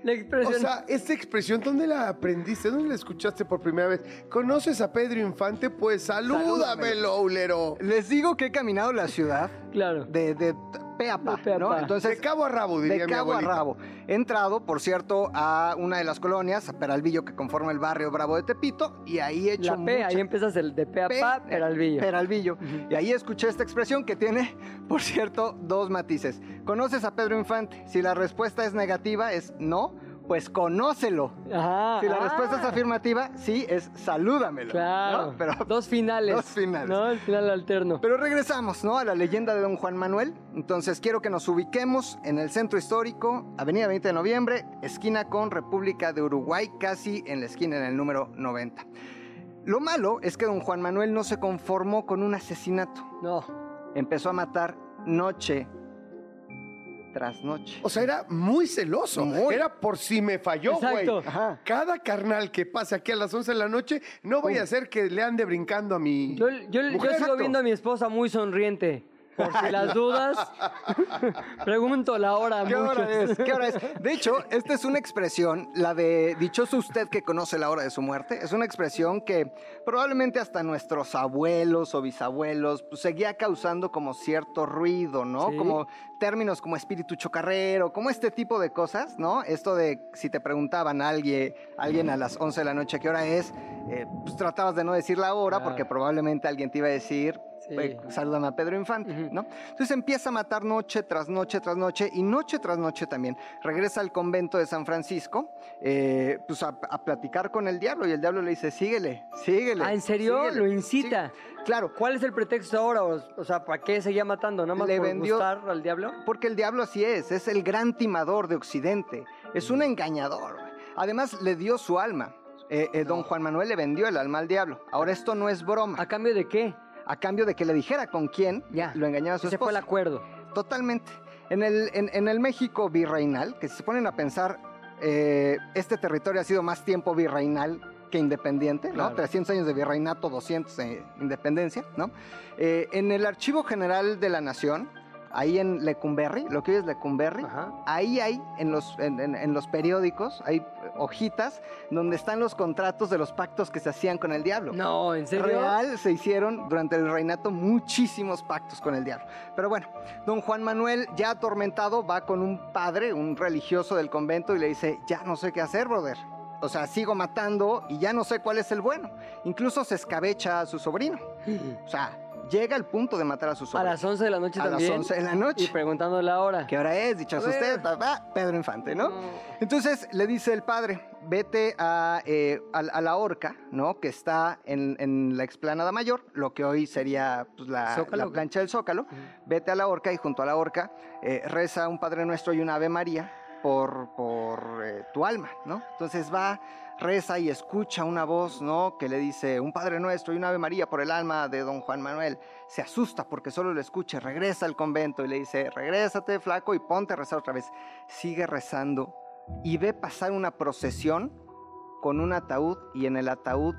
La o expresión. sea, esta expresión, ¿dónde la aprendiste? ¿Dónde la escuchaste por primera vez? ¿Conoces a Pedro Infante? Pues salúdamelo, ulero. Les digo que he caminado la ciudad claro. de, de pe a pa, De pe a ¿no? pa. Entonces, De cabo a rabo, diría de mi cabo a abuelita. rabo. He entrado, por cierto, a una de las colonias, a Peralvillo, que conforma el barrio Bravo de Tepito, y ahí he hecho La P, mucha- ahí empiezas el de a Pe- pa, Peralvillo. Peralvillo. Y ahí escuché esta expresión que tiene, por cierto, dos matices. ¿Conoces a Pedro Infante? Si la respuesta es negativa, es no, pues conócelo. Ajá. Si la ah, respuesta es afirmativa, sí, es salúdamelo. Claro. ¿no? Pero, Dos finales. Dos finales. No, el final alterno. pero regresamos, ¿no? A la leyenda de don Juan Manuel. Entonces quiero que nos ubiquemos en el centro histórico, Avenida 20 de Noviembre, esquina con República de Uruguay, casi en la esquina en el número 90. Lo malo es que don Juan Manuel no se conformó con un asesinato. No. Empezó a matar noche O sea, era muy celoso. Muy. Era por si me falló, güey. Cada carnal que pase aquí a las 11 de la noche, no vaya a ser que le ande brincando a mi. Yo, yo, yo sigo Exacto. viendo a mi esposa muy sonriente. Por si las dudas, pregunto la hora ¿Qué hora es? ¿Qué hora es? De hecho, esta es una expresión, la de dichoso usted que conoce la hora de su muerte. Es una expresión que probablemente hasta nuestros abuelos o bisabuelos pues, seguía causando como cierto ruido, ¿no? Sí. Como términos como espíritu chocarrero, como este tipo de cosas, ¿no? Esto de si te preguntaban a alguien, alguien a las 11 de la noche qué hora es, eh, pues tratabas de no decir la hora Claro. porque probablemente alguien te iba a decir, "Güey, salúdame a Pedro Infante. ¿no? Entonces empieza a matar noche tras noche tras noche y noche tras noche también. Regresa al convento de San Francisco, eh, pues a, a platicar con el diablo y el diablo le dice, síguele, síguele. Ah, ¿en serio? síguele". Lo incita. Sí, claro, ¿Cuál es el pretexto ahora? O, o sea, ¿para qué seguía matando? ¿Nada más Le por vendió- gustar al diablo? porque el diablo así es, es el gran timador de Occidente, es un engañador. güey. Además le dio su alma. Eh, eh, Don Juan Manuel le vendió el alma al diablo. Ahora esto no es broma. ¿A cambio de qué? A cambio de que le dijera con quién Ya. lo engañaba a su Ese fue el acuerdo. Totalmente. En el, en, en el México virreinal, que si se ponen a pensar, eh, este territorio ha sido más tiempo virreinal que independiente, ¿no? Claro. 300 años de virreinato, 200 de independencia, ¿no? Eh, en el Archivo General de la Nación, ahí en Lecumberri, lo que hoy es Lecumberri, Ajá. ahí hay en los, en, en- en los periódicos, hay hojitas donde están los contratos de los pactos que se hacían con el diablo. No, ¿en serio? Real se hicieron durante el reinato muchísimos pactos con el diablo. Pero bueno, don Juan Manuel, ya atormentado, va con un padre, un religioso del convento, y le dice, ya no sé qué hacer, brother. O sea, sigo matando y ya no sé cuál es el bueno. Incluso se escabecha a su sobrino. O sea, llega al punto de matar a su A sobrino. las 11 de la noche A las también. 11 de la noche. Y preguntando la hora. ¿Qué hora es? Dichoso A usted, papá, Pedro Infante, ¿no? Entonces le dice el padre, vete a, eh, a, a la horca, ¿no? Que está en, en la explanada mayor, lo que hoy sería pues, la, la plancha del Zócalo. Vete a la horca y junto a la horca eh, reza un Padre Nuestro y un Ave María por, por eh, tu alma, ¿no? Entonces va, reza y escucha una voz, ¿no? Que le dice, un Padre Nuestro y un Ave María por el alma de don Juan Manuel. Se asusta porque solo lo escucha, regresa al convento y le dice, regrésate, flaco, y ponte a rezar otra vez. Sigue rezando y ve pasar una procesión con un ataúd y en el ataúd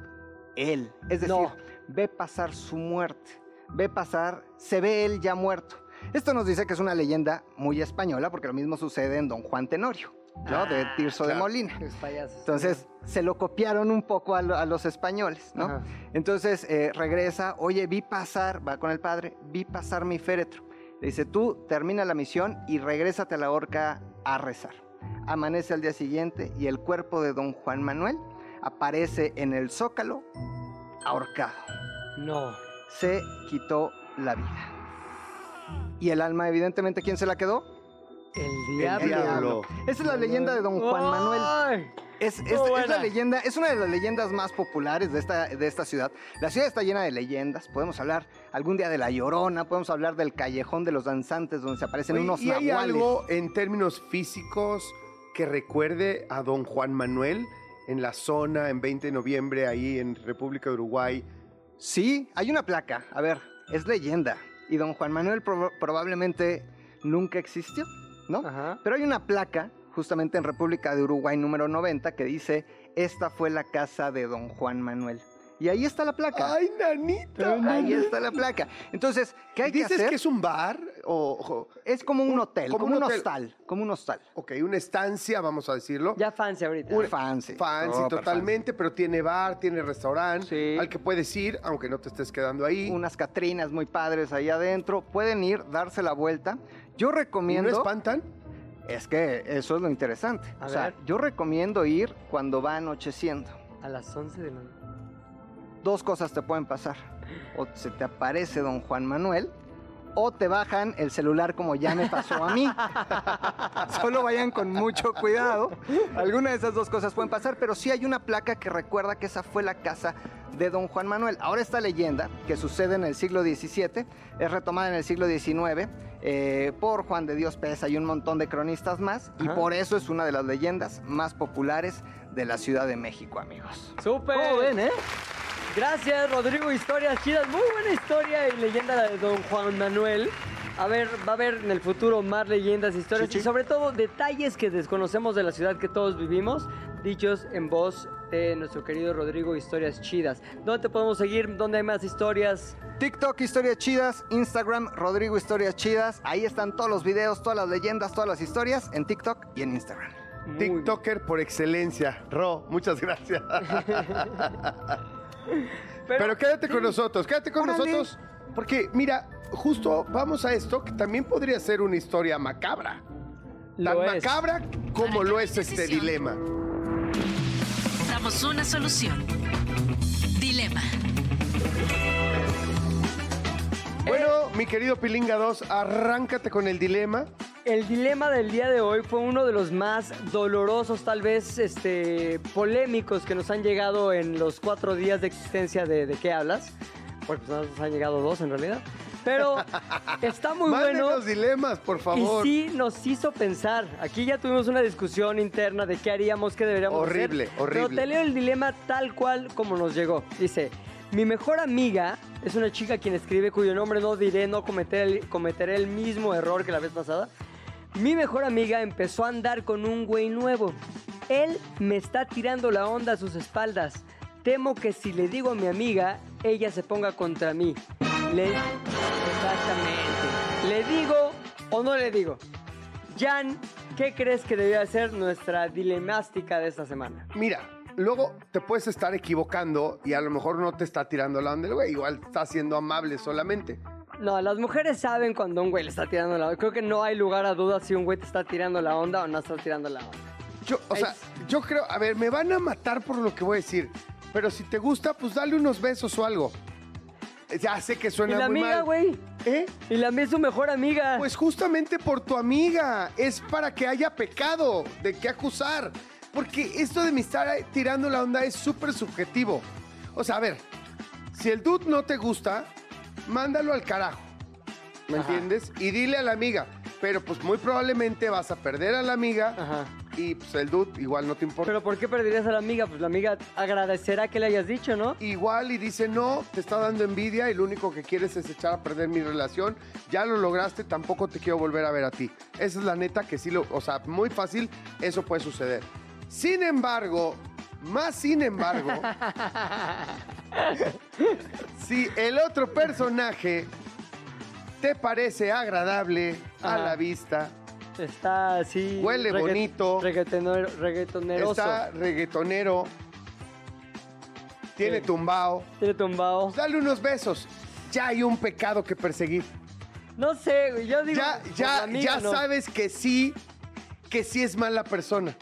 él. Es decir, No. ve pasar su muerte, ve pasar, se ve él ya muerto. Esto nos dice que es una leyenda muy española porque lo mismo sucede en Don Juan Tenorio, ¿no? de Ah, Tirso de. Molina. Los payasos. Entonces se lo copiaron un poco a, lo- a los españoles, ¿no? Ajá. Entonces eh, regresa, oye, vi pasar, va con el padre, vi pasar mi féretro. Le dice, tú termina la misión y regrésate a la horca a rezar. Amanece al día siguiente y el cuerpo de don Juan Manuel aparece en el zócalo ahorcado. No. Se quitó la vida. Y el alma, evidentemente, ¿quién se la quedó? El El diablo. diablo. Esa es la leyenda de Don Juan Manuel. Es, es- la leyenda, es una de las leyendas más populares de esta, de esta ciudad. La ciudad está llena de leyendas. Podemos hablar algún día de la Llorona, podemos hablar del Callejón de los Danzantes, donde se aparecen Oye, unos ¿Y hay algo en términos físicos que recuerde a don Juan Manuel en la zona en 20 de noviembre ahí en República de Uruguay? Sí, hay una placa. A ver, es leyenda. Y don Juan Manuel proba- probablemente nunca existió, ¿no? Ajá. Pero hay una placa, justamente en República de Uruguay número 90, que dice, esta fue la casa de don Juan Manuel. Y ahí está la placa. ¡Ay, nanita! Ahí está la placa. Entonces, ¿qué hay que ¿Dices hacer? que es un bar o, Es como un hotel, como como, un hotel. hostal, como un hostal. ok, una estancia, vamos a decirlo? Ya fancy ahorita. Un fancy. Fancy Súper totalmente, pero tiene bar, tiene restaurante Sí. al que puedes ir, aunque no te estés quedando ahí. Unas catrinas muy padres ahí adentro. Pueden ir, darse la vuelta. Yo ¿Y no recomiendo... espantan? Es que eso es lo interesante. A o sea, yo recomiendo ir cuando va anocheciendo. A las 11 de la noche. Dos cosas te pueden pasar. O se te aparece don Juan Manuel, o te bajan el celular como ya me pasó a mí. Solo vayan con mucho cuidado. Alguna de esas dos cosas pueden pasar, pero sí hay una placa que recuerda que esa fue la casa de don Juan Manuel. Ahora esta leyenda, que sucede en el siglo XVII, es retomada en el siglo XIX eh, por Juan de Dios Pesa y un montón de cronistas más, y por eso es una de las leyendas más populares de la Ciudad de México, amigos. ¡Súper! ¿Cómo ven, eh? Gracias, Rodrigo. Historias chidas. Muy buena historia y leyenda la de Don Juan Manuel. A ver, va a haber en el futuro más leyendas, historias Sí, sí. y sobre todo detalles que desconocemos de la ciudad que todos vivimos, dichos en voz de nuestro querido Rodrigo Historias Chidas. ¿Dónde te podemos seguir? ¿Dónde hay más historias? TikTok Historias Chidas, Instagram Rodrigo Historias Chidas. Ahí están todos los videos, todas las leyendas, todas las historias en TikTok y en Instagram. Muy- TikToker por excelencia. Ro, muchas gracias. Pero, quédate con nosotros, quédate con Órale. nosotros. Porque, mira, justo vamos a esto, que también podría ser una historia macabra. Tan Lo es. macabra como lo es este decisión. dilema. Damos una solución. Dilema. Bueno, mi querido Pilinga 2, arráncate con el dilema. El dilema del día de hoy fue uno de los más dolorosos, tal vez este, polémicos que nos han llegado en los cuatro días de existencia de ¿De qué hablas? Porque pues, nos han llegado dos en realidad. Pero está muy bueno. los dilemas, por favor. Y sí nos hizo pensar. Aquí ya tuvimos una discusión interna de qué haríamos, qué deberíamos Horrible, hacer. horrible. Pero te leo el dilema tal cual como nos llegó. Dice, mi mejor amiga es una chica quien escribe cuyo nombre no diré, no el- cometeré el mismo error que la vez pasada. Mi mejor amiga empezó a andar con un güey nuevo. Él me está tirando la onda a sus espaldas. Temo que si le digo a mi amiga, ella se ponga contra mí. Le... Exactamente. ¿Le digo o no le digo? Jan, ¿qué crees que debería ser nuestra dilemástica de esta semana? Mira, luego te puedes estar equivocando y a lo mejor no te está tirando la onda el güey, igual está siendo amable solamente. No, las mujeres saben cuando un güey le está tirando la onda. Creo que no hay lugar a dudas si un güey te está tirando la onda o no está tirando la onda. Yo, o sea, yo creo, a ver, me van a matar por lo que voy a decir, pero si te gusta, pues dale unos besos o algo. Ya sé que ¿Y suena la muy amiga, mal. güey? ¿Eh? Y la mía es su mejor amiga. Pues justamente por tu amiga. Es para que haya pecado de qué acusar. Porque esto de me estar tirando la onda es súper subjetivo. O sea, a ver, si el dude no te gusta, mándalo al carajo. ¿Me Ajá. entiendes? Y dile a la amiga. Pero pues muy probablemente vas a perder a la amiga Ajá. Y pues el dude igual no te importa. Pero ¿por qué perderías a la amiga? Pues la amiga agradecerá que le hayas dicho, ¿no? Igual y dice, no, te está dando envidia y lo único que quieres es echar a perder mi relación. Ya lo lograste, tampoco te quiero volver a ver a ti. Esa es la neta que sí lo, o sea, muy fácil, eso puede suceder. Sin embargo, más sin embargo, si el otro personaje te parece agradable a la vista, Está así. Huele bonito. Reggaetonero, reggaetoneroso. está reggaetonero, tiene Sí. tumbao, Tiene tumbado. Pues dale unos besos. Ya hay un pecado que perseguir. No sé, güey. Yo digo. Ya, ya, amiga, ya no. sabes que sí, que sí es mala persona.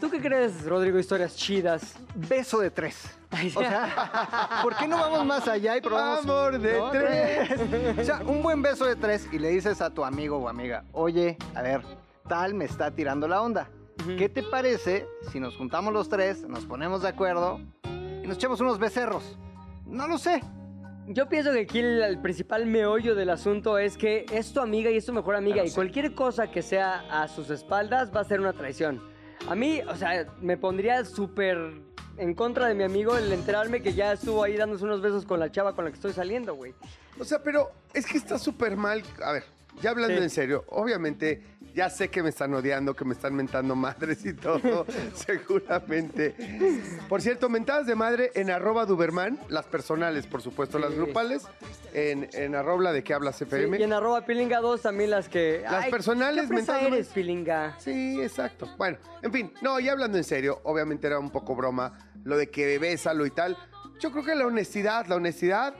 ¿Tú qué crees, Rodrigo? Historias chidas. Beso de tres. O sea, ¿por qué no vamos más allá y probamos? Amor de ¿no? tres. O sea, un buen beso de tres y le dices a tu amigo o amiga, oye, a ver, tal me está tirando la onda. ¿Qué te parece si nos juntamos los tres, nos ponemos de acuerdo y nos echamos unos becerros? No lo sé. Yo pienso que aquí el, el principal meollo del asunto es que es tu amiga y es tu mejor amiga y cualquier cosa que sea a sus espaldas va a ser una traición. A mí, o sea, me pondría súper en contra de mi amigo el enterarme que ya estuvo ahí dándose unos besos con la chava con la que estoy saliendo, güey. O sea, pero es que está súper mal. A ver, ya hablando Sí. en serio, obviamente ya sé que me están odiando, que me están mentando madres y todo, seguramente. Por cierto, mentadas de madre en arroba Duberman, las personales, por supuesto, las grupales, en, en arroba de qué hablas Sí, FM. y en arroba pilinga 2 también las que... Las personales, ¿qué fresa mentadas de eres, pilinga? Sí, exacto. Bueno, en fin, no, ya hablando en serio, obviamente era un poco broma lo de que bésalo y tal. Yo creo que la honestidad, la honestidad,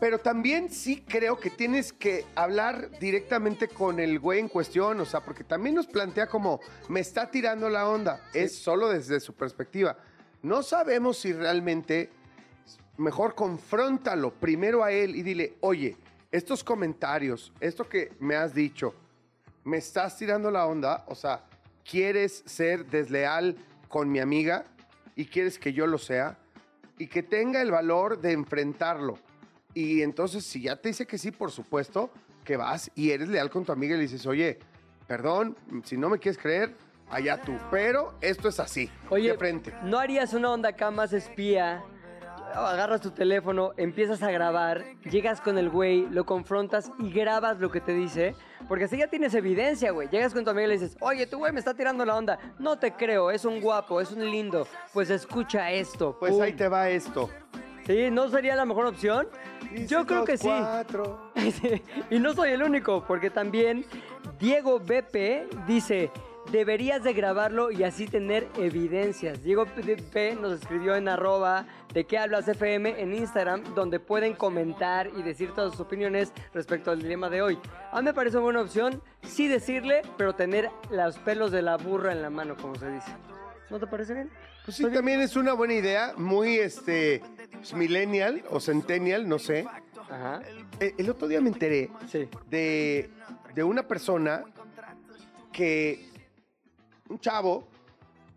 pero también sí creo que tienes que hablar directamente con el güey en cuestión, o sea, porque también nos plantea como, me está tirando la onda, es solo desde su perspectiva. No sabemos si realmente, mejor confróntalo primero a él y dile, oye, estos comentarios, esto que me has dicho, me estás tirando la onda, o sea, quieres ser desleal con mi amiga y quieres que yo lo sea y que tenga el valor de enfrentarlo. Y entonces, si ya te dice que sí, por supuesto, que vas y eres leal con tu amiga y le dices, oye, perdón, si no me quieres creer, allá tú. Pero esto es así, Oye, de frente. ¿no harías una onda acá más espía? Agarras tu teléfono, empiezas a grabar, llegas con el güey, lo confrontas y grabas lo que te dice. Porque así ya tienes evidencia, güey. Llegas con tu amiga y le dices, oye, tu güey me está tirando la onda. No te creo, es un guapo, es un lindo. Pues escucha esto. Pues pum. ahí te va esto. ¿Sí? ¿No sería la mejor opción? Yo creo que sí. Y no soy el único, porque también Diego BP dice, deberías de grabarlo y así tener evidencias. Diego BP nos escribió en arroba de qué hablas FM en Instagram, donde pueden comentar y decir todas sus opiniones respecto al dilema de hoy. A mí me parece una buena opción, sí decirle, pero tener los pelos de la burra en la mano, como se dice. ¿No te parece bien? Pues sí, también es una buena idea, muy este, pues, millennial o centennial, no sé. Ajá. Eh, El otro día me enteré Sí. de, de una persona que, un chavo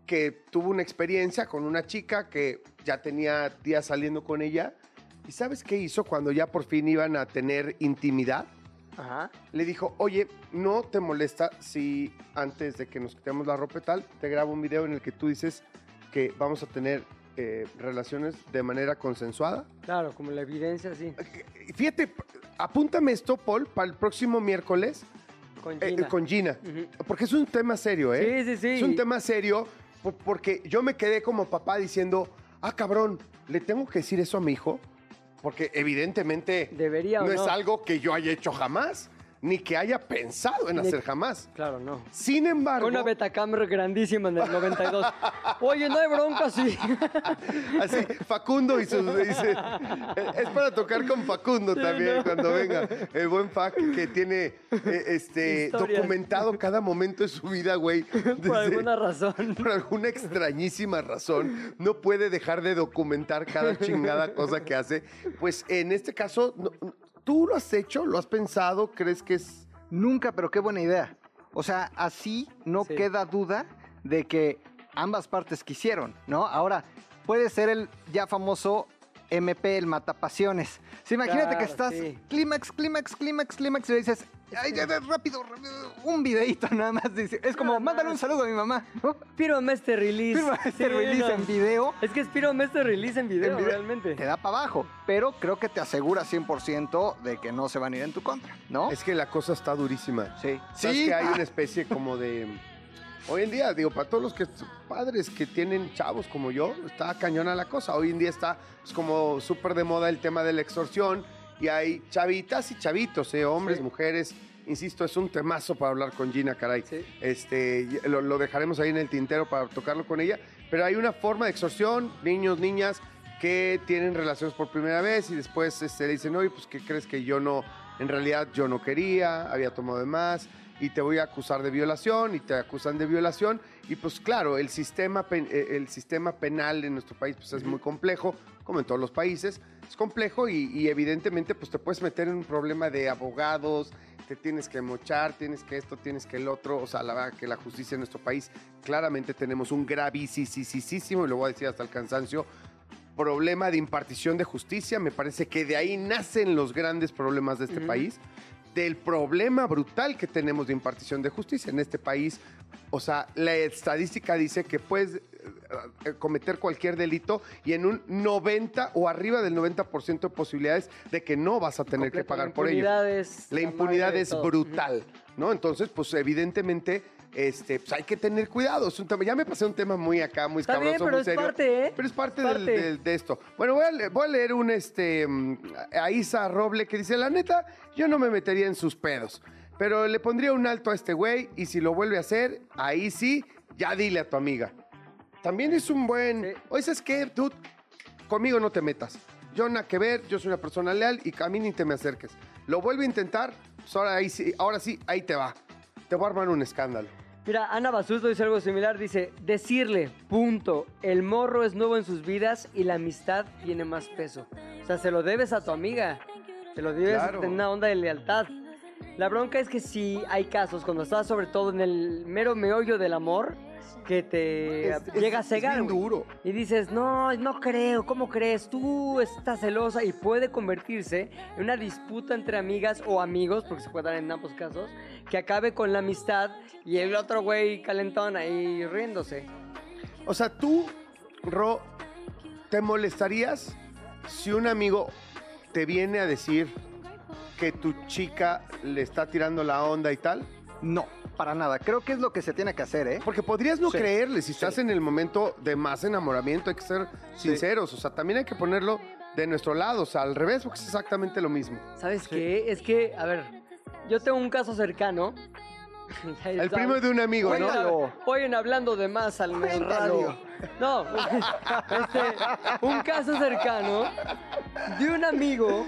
que tuvo una experiencia con una chica que ya tenía días saliendo con ella. ¿Y sabes qué hizo cuando ya por fin iban a tener intimidad? Ajá. Le dijo, oye, ¿no te molesta si antes de que nos quitemos la ropa y tal, te grabo un video en el que tú dices que vamos a tener eh, relaciones de manera consensuada? Claro, como la evidencia, sí. Fíjate, apúntame esto, Paul, para el próximo miércoles Con eh, Gina. con Gina. Ujú. Porque es un tema serio, ¿eh? Sí, sí, sí. Es un tema serio po- porque yo me quedé como papá diciendo, ah, cabrón, ¿le tengo que decir eso a mi hijo? Porque evidentemente Debería o no, es no. algo que yo haya hecho jamás, ni que haya pensado en hacer jamás. Claro, no. Sin embargo, Una Betacam grandísima en el 92. Oye, no hay bronca, sí. así, Facundo y sus... dice, es para tocar con Facundo también no. cuando venga. El buen Fac que tiene eh, este, Historias. documentado cada momento de su vida, güey. Por alguna razón. por alguna extrañísima razón, no puede dejar de documentar cada chingada cosa que hace. Pues en este caso, no- ¿tú lo has hecho? ¿Lo has pensado? ¿Crees que es...? Nunca, pero qué buena idea. O sea, así no Sí. queda duda de que ambas partes quisieron, ¿no? Ahora, puede ser el ya famoso MP, el matapasiones. Sí, imagínate que estás sí. clímax, clímax, clímax, clímax y le dices, ay, ya, rápido, rápido, un videito nada más. dice. Es como, mándale un saludo a mi mamá. ¿no? Pírame este release. Firma este Sí, release no. en video. Es que es pírame este release en video, En video. realmente. Te da para abajo, pero creo que te asegura 100% de que no se van a ir en tu contra, ¿no? Es que la cosa está durísima. Sí. ¿Sabes Sí. que hay una especie como de... Hoy en día, digo, para todos los que padres que tienen chavos como yo, está cañona la cosa. Hoy en día está pues, como súper de moda el tema de la extorsión y hay chavitas y chavitos, ¿eh? hombres, Sí. mujeres. Insisto, es un temazo para hablar con Gina, caray. Sí. Este, lo, lo dejaremos ahí en el tintero para tocarlo con ella. Pero hay una forma de extorsión, niños, niñas que tienen relaciones por primera vez y después este, le dicen, oye, pues, ¿qué crees que yo no, en realidad yo no quería, había tomado de más y te voy a acusar de violación y te acusan de violación y pues claro, el sistema, eh, el sistema penal en nuestro país pues es muy complejo, como en todos los países, es complejo y, y evidentemente pues te puedes meter en un problema de abogados, te tienes que mochar, tienes que esto, tienes que el otro. O sea, la verdad que la justicia en nuestro país, claramente tenemos un gravísimo, y lo voy a decir hasta el cansancio, problema de impartición de justicia. Me parece que de ahí nacen los grandes problemas de este país. Del problema brutal que tenemos de impartición de justicia en este país. O sea, la estadística dice que puedes eh, eh, cometer cualquier delito y en un 90 o arriba del 90% de posibilidades de que no vas a tener que pagar por ello. La la impunidad es brutal, ¿no? Entonces, pues evidentemente, este, pues hay que tener cuidado. Es un tema, ya me pasé un tema muy acá, muy Está bien, escabroso, pero muy es serio. parte, ¿eh? Pero es parte, Es del- parte. del- de esto. Bueno, voy a, le- voy a leer un, este, a Isa Roble que dice, la neta, yo no me metería en sus pedos, pero le pondría un alto a este güey y si lo vuelve a hacer, ahí sí, ya dile a tu amiga. También es un buen... Sí. Oye, ¿sabes qué? Tú conmigo no te metas. Yo nada que ver, yo soy una persona leal y a mí ni te me acerques. Lo vuelve a intentar, pues ahora, ahí sí, ahora sí, ahí te va. Te voy a armar un escándalo. Mira, Ana Basusto dice algo similar, dice, decirle, punto, el morro es nuevo en sus vidas y la amistad tiene más peso. O sea, se lo debes a tu amiga, se lo debes Claro. en una onda de lealtad. La bronca es que si hay casos, cuando estás sobre todo en el mero meollo del amor, que te Es- es- llega a es cegar. bien güey. duro. Y dices, no, no creo, ¿cómo crees? Tú estás celosa y puede convertirse en una disputa entre amigas o amigos, porque se puede dar en ambos casos, que acabe con la amistad y el otro güey calentón ahí riéndose. O sea, tú, Ro, ¿te molestarías si un amigo te viene a decir que tu chica le está tirando la onda y tal? No, para nada. Creo que es lo que se tiene que hacer, ¿eh? Porque podrías no Sí. creerle si estás en el momento de más enamoramiento, hay que ser sinceros, o sea, también hay que ponerlo de nuestro lado, o sea, al revés, porque es exactamente lo mismo. ¿Sabes qué? Es que, a ver, yo tengo un caso cercano. El primo de un amigo, ¿no? Oigan, oigan, hablando de más al el radio. No, este, un caso cercano de un amigo,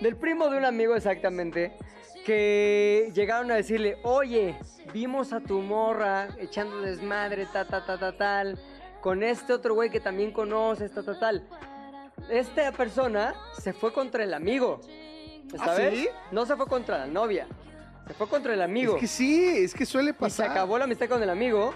del primo de un amigo exactamente, que llegaron a decirle, oye, vimos a tu morra echando desmadre, ta, ta, ta, ta, tal, con este otro güey que también conoces, ta, ta, tal. Esta persona se fue contra el amigo. ¿Ah, ¿Sabes? sí? No se fue contra la novia. Se fue contra el amigo. Es que sí, es que suele Y se pasar. acabó la amistad con el amigo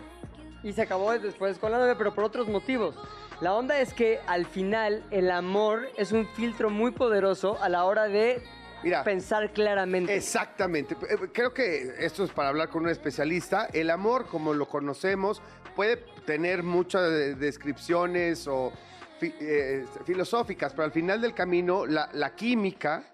y se acabó después con la novia, pero por otros motivos. La onda es que al final el amor es un filtro muy poderoso a la hora de Mira, pensar claramente. Exactamente. Eh, Creo que esto es para hablar con un especialista. El amor, como lo conocemos, puede tener muchas eh, descripciones o eh, filosóficas, pero al final del camino la, la química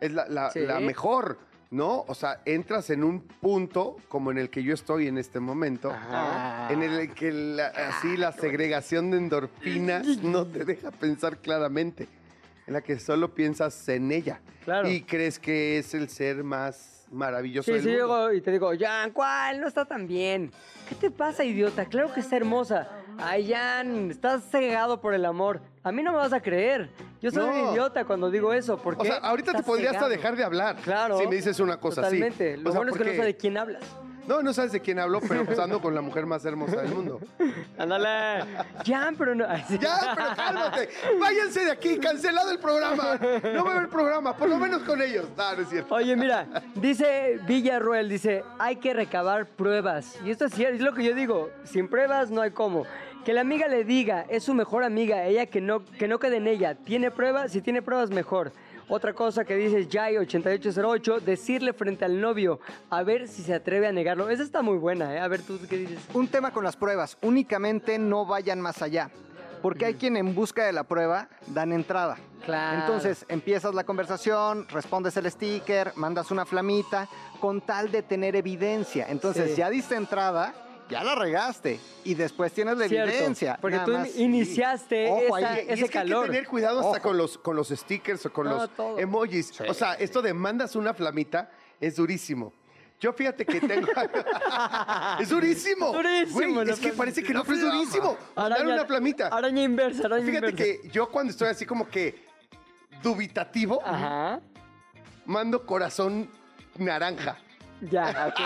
es la, la- Sí. la mejor, ¿no? O sea, entras en un punto como en el que yo estoy en este momento, Ajá. en el que la- así la segregación de endorfinas no te deja pensar claramente, en la que solo piensas en ella Claro. y crees que es el ser más maravilloso Sí, del sí, mundo. llego y te digo, Jan, ¿cuál? No está tan bien. ¿Qué te pasa, idiota? Claro que está hermosa. Ay, Jan, estás cegado por el amor. A mí no me vas a creer. Yo soy No. un idiota cuando digo eso. Porque O sea, ahorita te podría hasta dejar de hablar. Claro. Si me dices una cosa Totalmente. así. Lo O sea, bueno es que no sé de quién hablas. No, no sabes de quién hablo, pero pues ando con la mujer más hermosa del mundo. Ándale. Jan, pero no. Ya, pero cálmate. Váyanse de aquí, cancelado el programa. No veo el programa, por lo menos con ellos. No, no es cierto. Oye, mira, dice Villarruel, dice, hay que recabar pruebas. Y esto es cierto, es lo que yo digo, sin pruebas no hay cómo. Que la amiga le diga, es su mejor amiga, ella que no, que no quede en ella. ¿Tiene pruebas? Si tiene pruebas, mejor. Otra cosa que dice Jai8808, decirle frente al novio, a ver si se atreve a negarlo. Esa está muy buena, ¿eh? A ver, ¿tú qué dices? Un tema con las pruebas. Únicamente no vayan más allá. Porque hay quien en busca de la prueba dan entrada. Claro. Entonces empiezas la conversación, respondes el sticker, mandas una flamita, con tal de tener evidencia. Entonces Sí. ya diste entrada, ya la regaste. Y después tienes la Cierto, evidencia. porque Nada tú más- iniciaste Ojo esa- ahí. Y ese es que hay calor. que tener cuidado hasta Ojo. con los, con los stickers o con No, los todo. emojis. O sea, esto de mandas una flamita es durísimo. Yo fíjate que tengo... es durísimo. Durísimo, es que parece que no, pero es durísimo. Mandar una flamita. Araña inversa, araña Fíjate inversa. que yo cuando estoy así como que dubitativo, Ajá. mando corazón naranja. Ya, ok,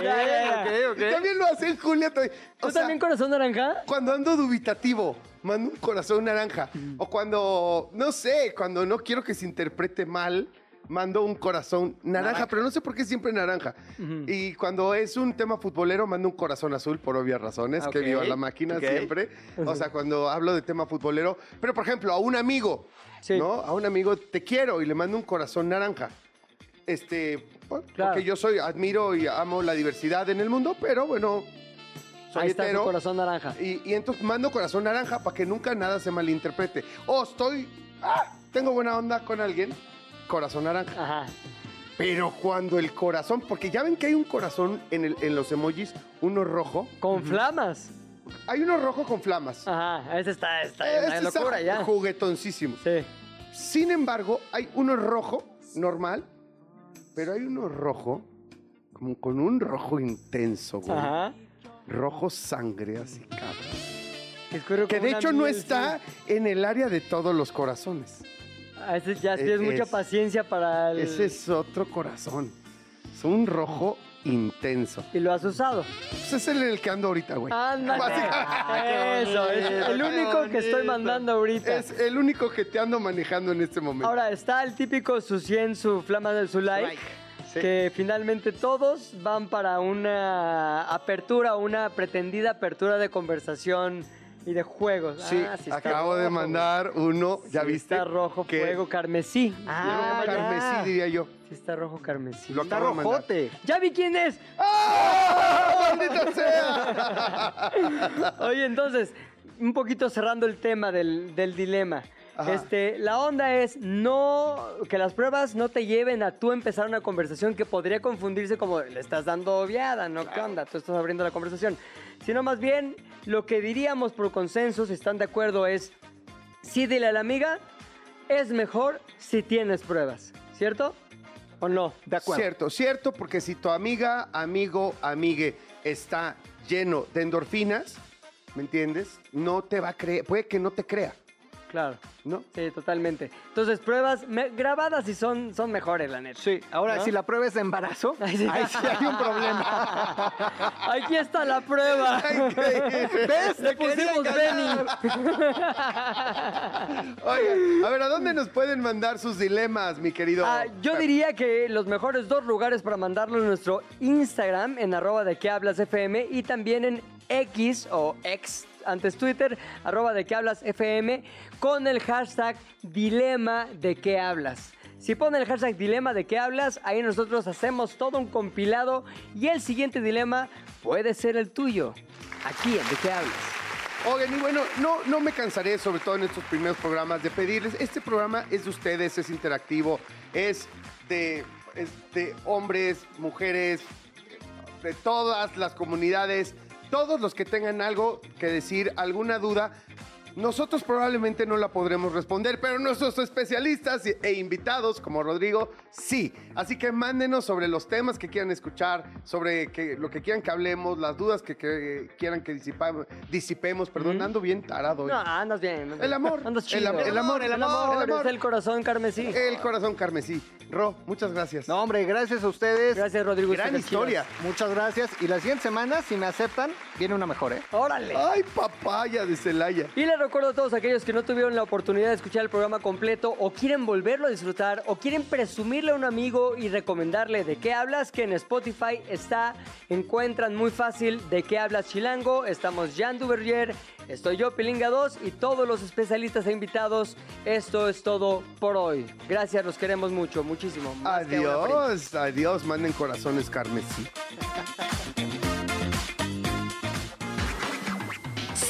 ok, También lo hacen Julia. ¿Tú sea, también corazón naranja? Cuando ando dubitativo, mando un corazón naranja. Mm. O cuando, no sé, cuando no quiero que se interprete mal, mando un corazón naranja, pero no sé por qué siempre naranja. Y cuando es un tema futbolero, mando un corazón azul por obvias razones, que Ok, viva la máquina siempre. O sea, cuando hablo de tema futbolero. Pero, por ejemplo, a un amigo, Sí. ¿no? A un amigo, te quiero y le mando un corazón naranja. Este, Claro. porque yo soy, admiro y amo la diversidad en el mundo, pero bueno, soy Ahí está tu hetero. corazón naranja. Y, y entonces mando corazón naranja para que nunca nada se malinterprete. O estoy, ah, tengo buena onda con alguien, corazón naranja. Ajá. Pero cuando el corazón, porque ya ven que hay un corazón en, el- en los emojis, uno rojo. Con flamas. Hay uno rojo con flamas. Ajá, ese está, está Ese una está locura ya. juguetoncísimo. Sí. Sin embargo, hay uno rojo, normal, pero hay uno rojo, como con un rojo intenso, güey. Ajá. Rojo sangre, así, cabrón. Que de hecho no está en el área de todos los corazones. Ah, ese ya tienes mucha es- paciencia para el... Ese es otro corazón. Es un rojo intenso. Y lo has usado. Pues es el en el que ando ahorita, güey. Ándale. Básicamente. Eso, es el único que estoy mandando ahorita. Es el único que te ando manejando en este momento. Ahora, está el típico su 100, su flama de su like. Sí. Que finalmente todos van para una apertura, una pretendida apertura de conversación y de juegos. Sí, Ah, está acabo de mandar uno. ¿ya Sí, viste? Está rojo, Que- fuego, carmesí. Ah, Rojo carmesí, diría yo. Sí, está rojo, carmesí. Lo Está rojote. ¡Ya vi quién es! ¡Ah! ¡Maldita sea! Oye, entonces, un poquito cerrando el tema del, del dilema. Ajá. Este, la onda es no que las pruebas no te lleven a tú empezar una conversación que podría confundirse como le estás dando obviada, ¿no? ¿Qué onda? Tú estás abriendo la conversación. Sino más bien lo que diríamos por consenso, si están de acuerdo, es sí dile a la amiga, es mejor si tienes pruebas, ¿cierto? ¿O no? De acuerdo. Cierto, cierto, porque si tu amiga, amigo, amigue está lleno de endorfinas, ¿me entiendes? No te va a creer, puede que no te crea, Claro. ¿no? Sí, totalmente. Entonces, pruebas me- grabadas y son, son mejores, la neta. Sí, ahora ¿No? si la prueba es de embarazo, Ay, sí. ahí sí hay un problema. Aquí está la prueba. ¿Ves? Le Te quería pusimos. Benny. Oigan, a ver, ¿a dónde nos pueden mandar sus dilemas, mi querido? Ah, yo diría que los mejores dos lugares para mandarlo en nuestro Instagram, en arroba de que hablas FM, y también en X o X, antes Twitter, arroba de que hablas FM, con el hashtag dilema de qué hablas. Si ponen el hashtag dilema de qué hablas, ahí nosotros hacemos todo un compilado y el siguiente dilema puede ser el tuyo. Aquí en de qué hablas. Oigan, y bueno, no, no me cansaré, sobre todo en estos primeros programas, de pedirles, este programa es de ustedes, es interactivo, es de, es de hombres, mujeres, de todas las comunidades, todos los que tengan algo que decir, alguna duda. Nosotros probablemente no la podremos responder, pero nuestros especialistas e invitados, como Rodrigo, sí. Así que mándenos sobre los temas que quieran escuchar, sobre que, lo que quieran que hablemos, las dudas que, que quieran que disipamos, disipemos. Perdón, ando bien tarado. hoy. No, andas bien. andas El amor, Andas el chido. am- el amor, el amor, el amor. Es el corazón carmesí. El corazón carmesí. Ro, muchas gracias. No, hombre, gracias a ustedes. Gracias, Rodrigo. Gran historia. Muchas gracias. Y la siguiente semana, si me aceptan, viene una mejor, ¿eh? Órale. Ay, papaya de Celaya. Y recuerdo a todos aquellos que no tuvieron la oportunidad de escuchar el programa completo o quieren volverlo a disfrutar o quieren presumirle a un amigo y recomendarle de qué hablas, que en Spotify está, encuentran muy fácil de qué hablas Chilango, estamos Jan Duverger, estoy yo Pilinga 2 y todos los especialistas e invitados. Esto es todo por hoy. Gracias, los queremos mucho, muchísimo. más. Adiós, adiós, manden corazones carmesí.